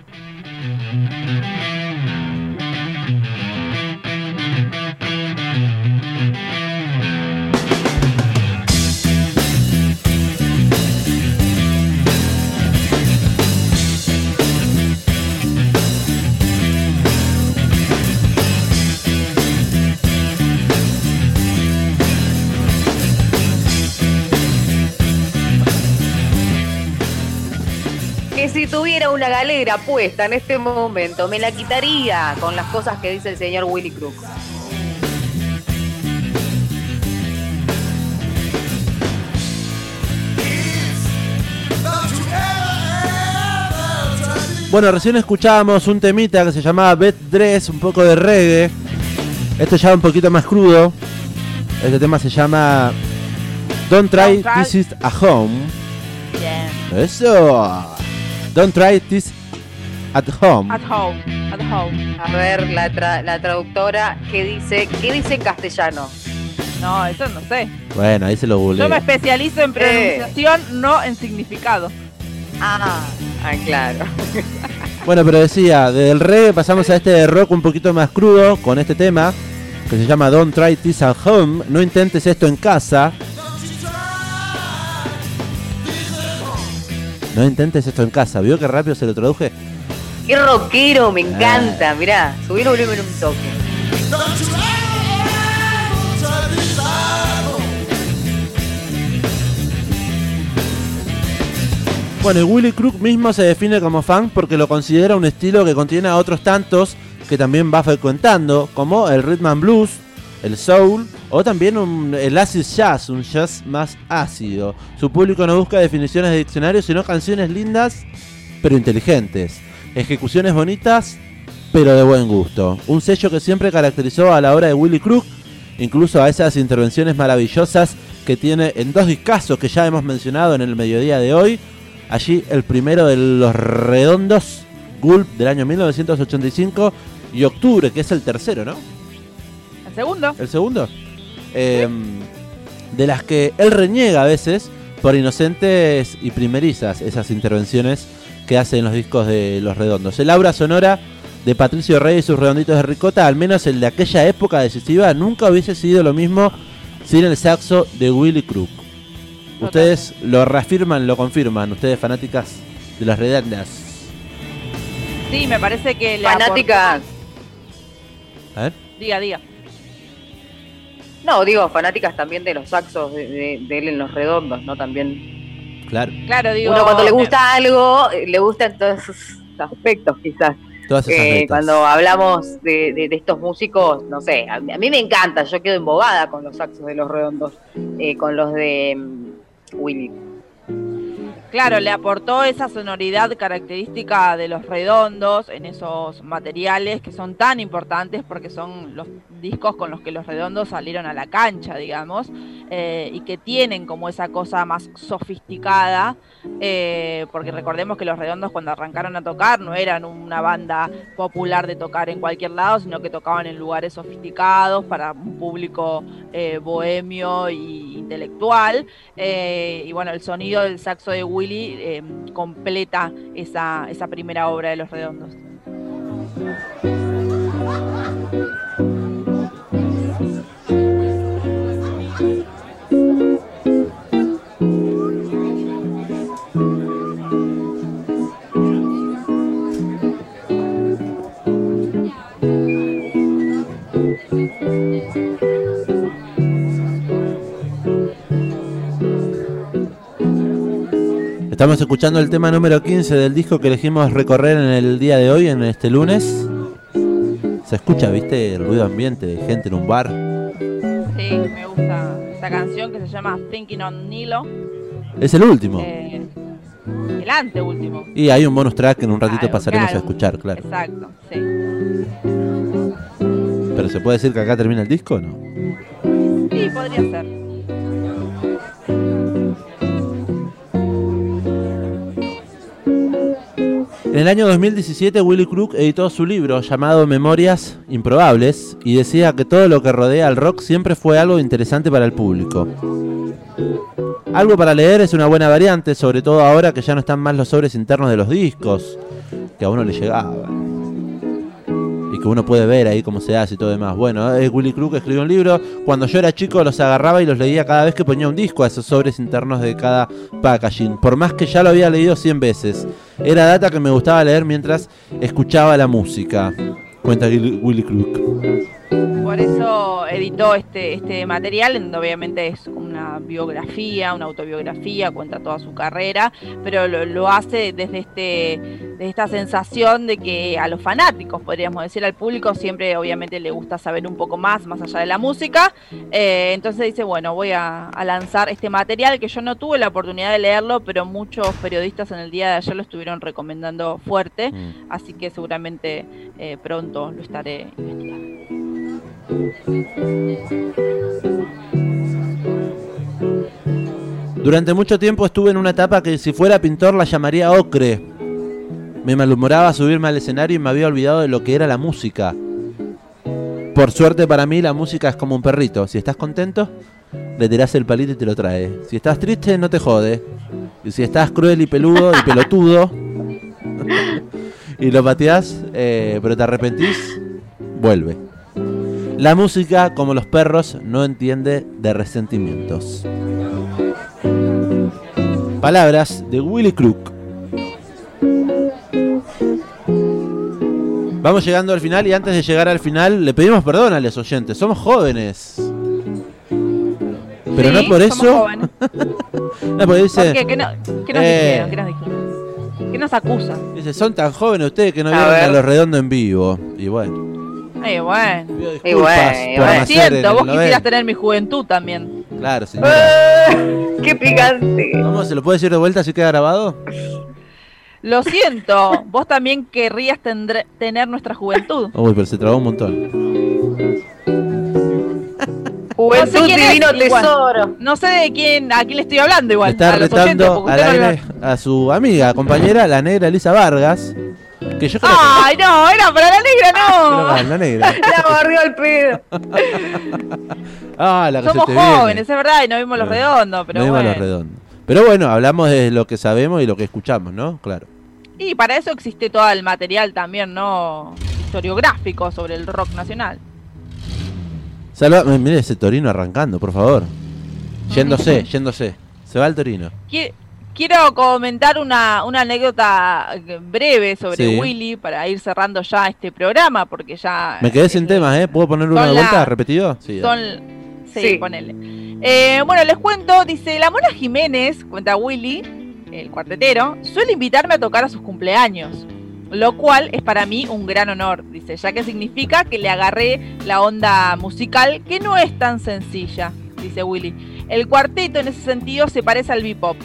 Si tuviera una galera puesta en este momento, me la quitaría con las cosas que dice el señor Willy Crook. Bueno, recién escuchábamos un temita que se llamaba Bed Dress, un poco de reggae. Este ya un poquito más crudo. Este tema se llama Don't Try Don't Try- This Is a Home. Eso. Don't Try This at Home. At home, at home. A ver, la, tra- la traductora, ¿qué dice? ¿Qué dice en castellano? No, eso no sé. Bueno, ahí se lo Yo me googleo. especializo en pronunciación, no en significado. Ah, ah, claro. Bueno, pero decía, del reggae pasamos a este de rock un poquito más crudo con este tema que se llama Don't Try This at Home. No intentes esto en casa. No intentes esto en casa. ¿Vio que rápido se lo traduje? Qué rockero, me encanta. Mirá, subí el volumen un toque. Bueno, y Willy Crook mismo se define como fan porque lo considera un estilo que contiene a otros tantos que también va frecuentando, como el rhythm and blues, el soul o también un- el acid jazz, un jazz más ácido. Su público no busca definiciones de diccionario, sino canciones lindas pero inteligentes, ejecuciones bonitas pero de buen gusto. Un sello que siempre caracterizó a la obra de Willy Crook, incluso a esas intervenciones maravillosas que tiene en dos discazos que ya hemos mencionado en el mediodía de hoy. Allí el primero de los redondos, Gulp del año 1985 y Octubre, que es el tercero, ¿no? El segundo. ¿El segundo? Eh, de las que él reniega a veces por inocentes y primerizas esas intervenciones que hace en los discos de Los Redondos. El aura sonora de Patricio Rey y sus redonditos de ricota, al menos el de aquella época decisiva, nunca hubiese sido lo mismo sin el saxo de Willy Crook. Ustedes lo reafirman, lo confirman, ustedes fanáticas de las redondas. Sí, me parece que le Fanáticas. A ver. Diga, diga. No, digo, fanáticas también de los saxos de, de- de él en los redondos, ¿no? También. Claro, Claro, digo. Uno cuando le gusta algo, eh, le gustan todos esos aspectos, quizás. todas esas Eh, cuando hablamos de, de- de estos músicos, no sé, a, mí a mí me encanta, yo quedo embobada con los saxos de los redondos, eh, con los de mm, Willy. Claro, le aportó esa sonoridad característica de los redondos en esos materiales que son tan importantes porque son los discos con los que los redondos salieron a la cancha, digamos, eh, y que tienen como esa cosa más sofisticada, eh, porque recordemos que los redondos cuando arrancaron a tocar no eran una banda popular de tocar en cualquier lado, sino que tocaban en lugares sofisticados para un público eh, bohemio e intelectual. Eh, y bueno, el sonido del saxo de Willy eh, completa esa, esa primera obra de Los Redondos. Escuchando el tema número 15 del disco que elegimos recorrer en el día de hoy, en este lunes. Se escucha, viste, el ruido ambiente de gente en un bar. Sí, me gusta esta canción que se llama Thinking on Nilo. Es el último. eh, el anteúltimo. Y hay un bonus track que en un ratito Claro, pasaremos claro. a escuchar, claro. Exacto, sí. Pero ¿se puede decir que acá termina el disco o no? Sí, podría ser. En el año 2017 Willy Crook editó su libro llamado Memorias Improbables y decía que todo lo que rodea al rock siempre fue algo interesante para el público. Algo para leer es una buena variante, sobre todo ahora que ya no están más los sobres internos de los discos, que a uno le llegaban. Y que uno puede ver ahí cómo se hace y todo demás. Bueno, eh, Willy Crook escribió un libro. Cuando yo era chico los agarraba y los leía cada vez que ponía un disco a esos sobres internos de cada packaging. Por más que ya lo había leído 100 veces. Era data que me gustaba leer mientras escuchaba la música. Cuenta Willy Crook. Por eso editó este, este material, en donde obviamente es una biografía, una autobiografía, cuenta toda su carrera, pero lo, lo hace desde este desde esta sensación de que a los fanáticos, podríamos decir, al público siempre obviamente le gusta saber un poco más, más allá de la música. Eh, entonces dice, bueno, voy a, a lanzar este material que yo no tuve la oportunidad de leerlo, pero muchos periodistas en el día de ayer lo estuvieron recomendando fuerte, Mm. así que seguramente eh, pronto lo estaré investigando. Durante mucho tiempo estuve en una etapa que si fuera pintor la llamaría ocre. Me malhumoraba subirme al escenario y me había olvidado de lo que era la música. Por suerte para mí la música es como un perrito. Si estás contento, le tirás el palito y te lo trae. Si estás triste, no te jode. Y si estás cruel y peludo y pelotudo y lo pateás, eh, pero te arrepentís, vuelve. La música, como los perros, no entiende de resentimientos. Palabras de Willy Crook. Vamos llegando al final y antes de llegar al final le pedimos perdón a los oyentes. Somos jóvenes. Pero Sí, no por eso. no, porque dice, ¿Por qué? ¿Qué, no- qué nos Eh. dijeron? ¿Qué nos dijeron? ¿Qué nos acusan? dice, son tan jóvenes ustedes que no A vieron a los redondos en vivo. Y bueno, Y bueno, y bueno. Siento, vos quisieras 90. tener mi juventud también. Claro, señora. ¡Eh! ¡Qué picante! ¿Cómo se lo puede decir de vuelta si queda grabado? Lo siento, vos también querrías tendre- tener nuestra juventud. Uy, pero se trabó un montón. Juventud No sé quién es, divino igual. tesoro. No sé de quién, a quién le estoy hablando igual. Está a oyentes, retando porque al no aire lo- a su amiga, compañera, la negra Elisa Vargas. Que yo creo que. Ay, no, era para la negra, no. ah, la negra. La barrió al pedo. Ah, la Somos viene. jóvenes, es verdad, y no vimos los redondos, pero No vimos bueno. los redondos. Pero bueno, hablamos de lo que sabemos y lo que escuchamos, ¿no? Claro. Y para eso existe todo el material también, ¿no? Historiográfico sobre el rock nacional. Salva, mire ese Torino arrancando, por favor. Yéndose, yéndose. Se va el Torino. Qui- Quiero comentar una, una anécdota eh, breve sobre Sí. Willy para ir cerrando ya este programa, porque ya... Me quedé es- sin temas, ¿eh? ¿Puedo poner son de vuelta la- repetido? Sí. Son... Sí, Sí. ponele. Eh, bueno, les cuento, dice, la Mona Jiménez, cuenta Willy, el cuartetero, suele invitarme a tocar a sus cumpleaños. Lo cual es para mí un gran honor, dice, ya que significa que le agarré la onda musical, que no es tan sencilla, dice Willy. El cuarteto en ese sentido se parece al bebop.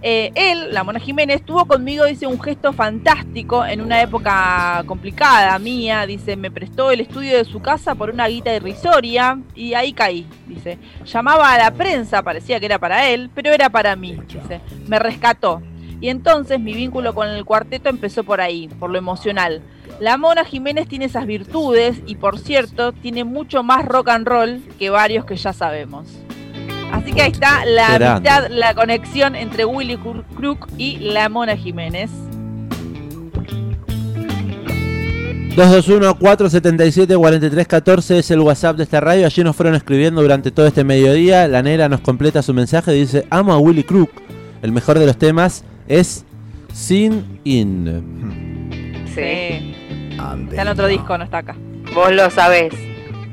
Eh, él, la Mona Jiménez, tuvo conmigo, dice, un gesto fantástico en una época complicada mía. Dice, me prestó el estudio de su casa por una guita irrisoria y ahí caí. Dice, llamaba a la prensa, parecía que era para él, pero era para mí. Dice, me rescató. Y entonces mi vínculo con el cuarteto empezó por ahí, por lo emocional. La Mona Jiménez tiene esas virtudes y, por cierto, tiene mucho más rock and roll que varios que ya sabemos. Así que ahí está la grande. amistad, la conexión entre Willy Crook y la Mona Jiménez. 221-477-4314 es el WhatsApp de esta radio. Allí nos fueron escribiendo durante todo este mediodía. La negra nos completa su mensaje. Dice: Amo a Willy Crook. El mejor de los temas es Sin In. Sí. Está en otro disco, no está acá. Vos lo sabés.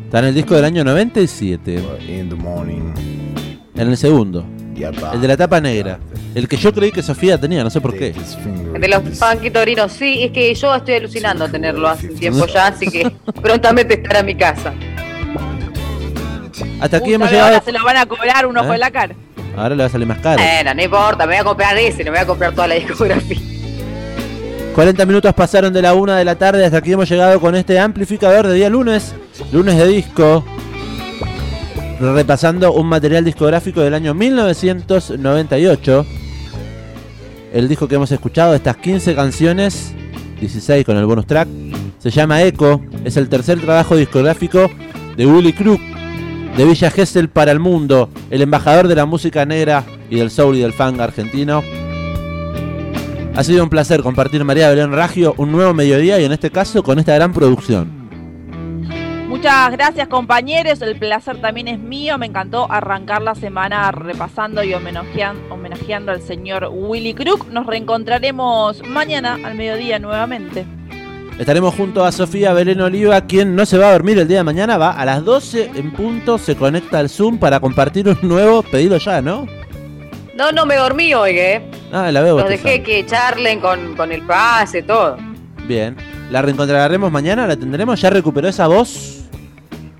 Está en el disco del año 97. In the morning. En el segundo. El de la tapa negra. El que yo creí que Sofía tenía, no sé por qué. Finger De los funky torinos. Sí, es que yo estoy alucinando tenerlo hace un tiempo ya, así que prontamente estará en mi casa. Hasta aquí hemos ¿sabe? Ahora llegado. se lo van a cobrar un ojo ¿Eh? en la cara. Ahora le va a salir más caro. Bueno, no importa, me voy a comprar ese, no me voy a comprar toda la discografía. 40 minutos pasaron de la una de la tarde. Hasta aquí hemos llegado con este amplificador de día lunes. Lunes de disco. Repasando un material discográfico del año 1998. El disco que hemos escuchado, estas 15 canciones, 16 con el bonus track, se llama Echo. Es el tercer trabajo discográfico de Willy Crook, de Villa Gesell para el mundo, el embajador de la música negra y del soul y del funk argentino. Ha sido un placer compartir María Belén Ragio un nuevo mediodía y en este caso con esta gran producción. Muchas gracias compañeros, el placer también es mío, me encantó arrancar la semana repasando y homenajean- homenajeando al señor Willy Crook. Nos reencontraremos mañana al mediodía nuevamente. Estaremos junto a Sofía Belén Oliva, quien no se va a dormir el día de mañana, va a las 12 en punto, se conecta al Zoom para compartir un nuevo pedido ya, ¿no? No, no me dormí hoy, ¿eh? Ah, la veo. Los dejé que charlen con, con el pase, todo. Bien. ¿La reencontraremos mañana? ¿La tendremos? ¿Ya recuperó esa voz?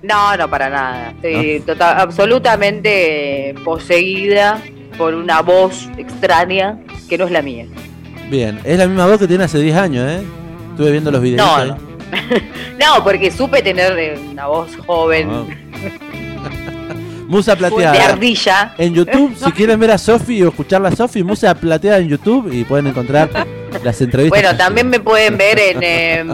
No, no, para nada. Estoy tota- absolutamente poseída por una voz extraña que no es la mía. Bien. Es la misma voz que tiene hace 10 años, ¿eh? Estuve viendo los videos. No, no. No, porque supe tener eh, una voz joven, Musa de plateada. ardilla. En YouTube, si quieren ver a Sofi o escucharla a Sofi, Musa plateada en YouTube y pueden encontrar las entrevistas. Bueno, también me pueden ver en, eh,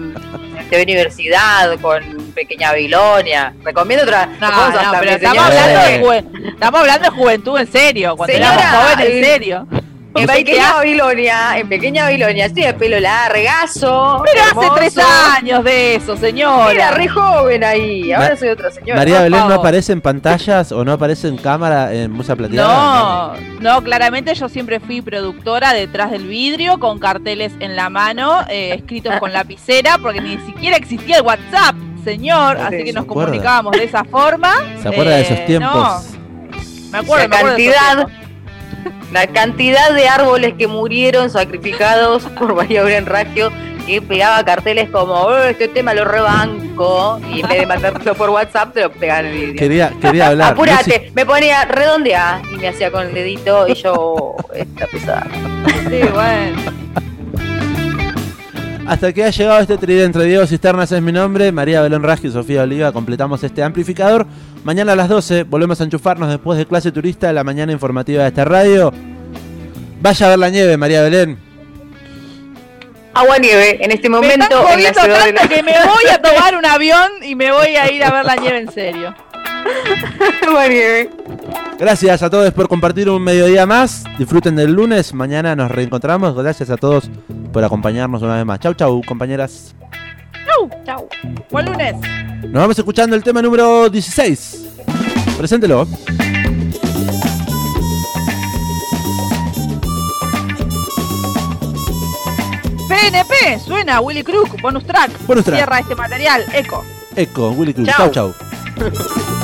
Universidad con Pequeña Babilonia. Recomiendo otra No, no, pero estamos hablando, de juven- estamos hablando de juventud en serio, cuando Señora, éramos jóvenes en eh, serio. En Con 20 Pequeña. Babilonia, en Pequeña Babilonia, estoy de pelo largazo. Pero hermoso. hace tres años de eso, señora. Era re joven ahí, ahora Ma- soy otra señora. María Belén no aparece en pantallas o no aparece en cámara en Musa plateada. No, no, claramente yo siempre fui productora detrás del vidrio, con carteles en la mano, eh, escritos con lapicera, porque ni siquiera existía el WhatsApp, señor, Sí, así que nos comunicábamos de esa forma. ¿Se acuerda de esos Eh, tiempos? no, me acuerdo, la me acuerdo de esos cantidad, tiempos. la cantidad de árboles que murieron sacrificados por María Belén Raggio que pegaba carteles como "Oh, este tema lo rebanco y en vez de mandártelo por WhatsApp te lo pegaban en el vídeo. Quería, quería hablar. Apúrate, me ponía redondea y me hacía con el dedito y yo esta pesada. Sí, bueno. Hasta que ha llegado este tridente entre Diego Cisternas es mi nombre, María Belén Raggio y Sofía Oliva completamos este amplificador. Mañana a las 12 volvemos a enchufarnos después de clase turista de la mañana informativa de esta radio. Vaya a ver la nieve, María Belén. Agua nieve en este Me momento están en la de la... que me voy a tomar un avión y me voy a ir a ver la nieve en serio. Gracias a todos por compartir un mediodía más. Disfruten del lunes. Mañana nos reencontramos. Gracias a todos por acompañarnos una vez más. Chau, chau, compañeras. Chau, chau. Buen lunes. Nos vamos escuchando el tema número 16. Preséntelo. PNP, suena Willy Crook, bonus track. Bonus track. Cierra este material, eco. Eco, Willy Cruz. Chau. Chau, chau.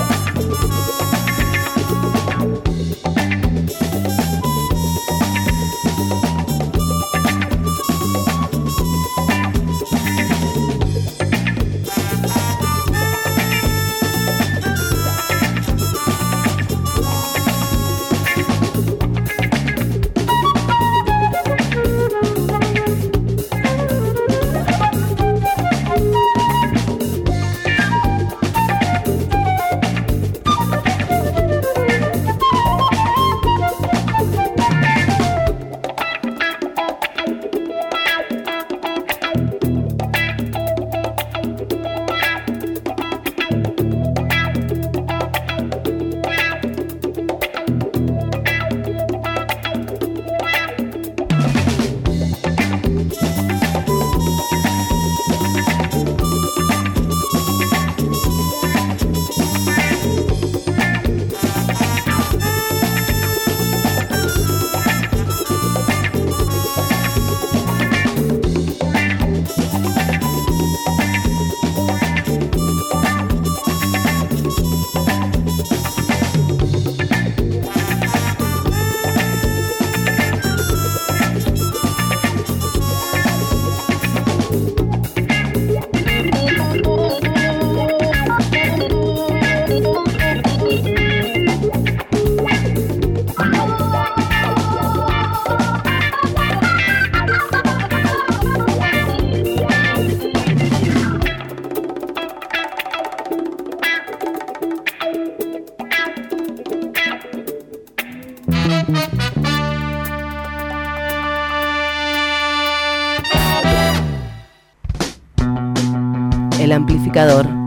El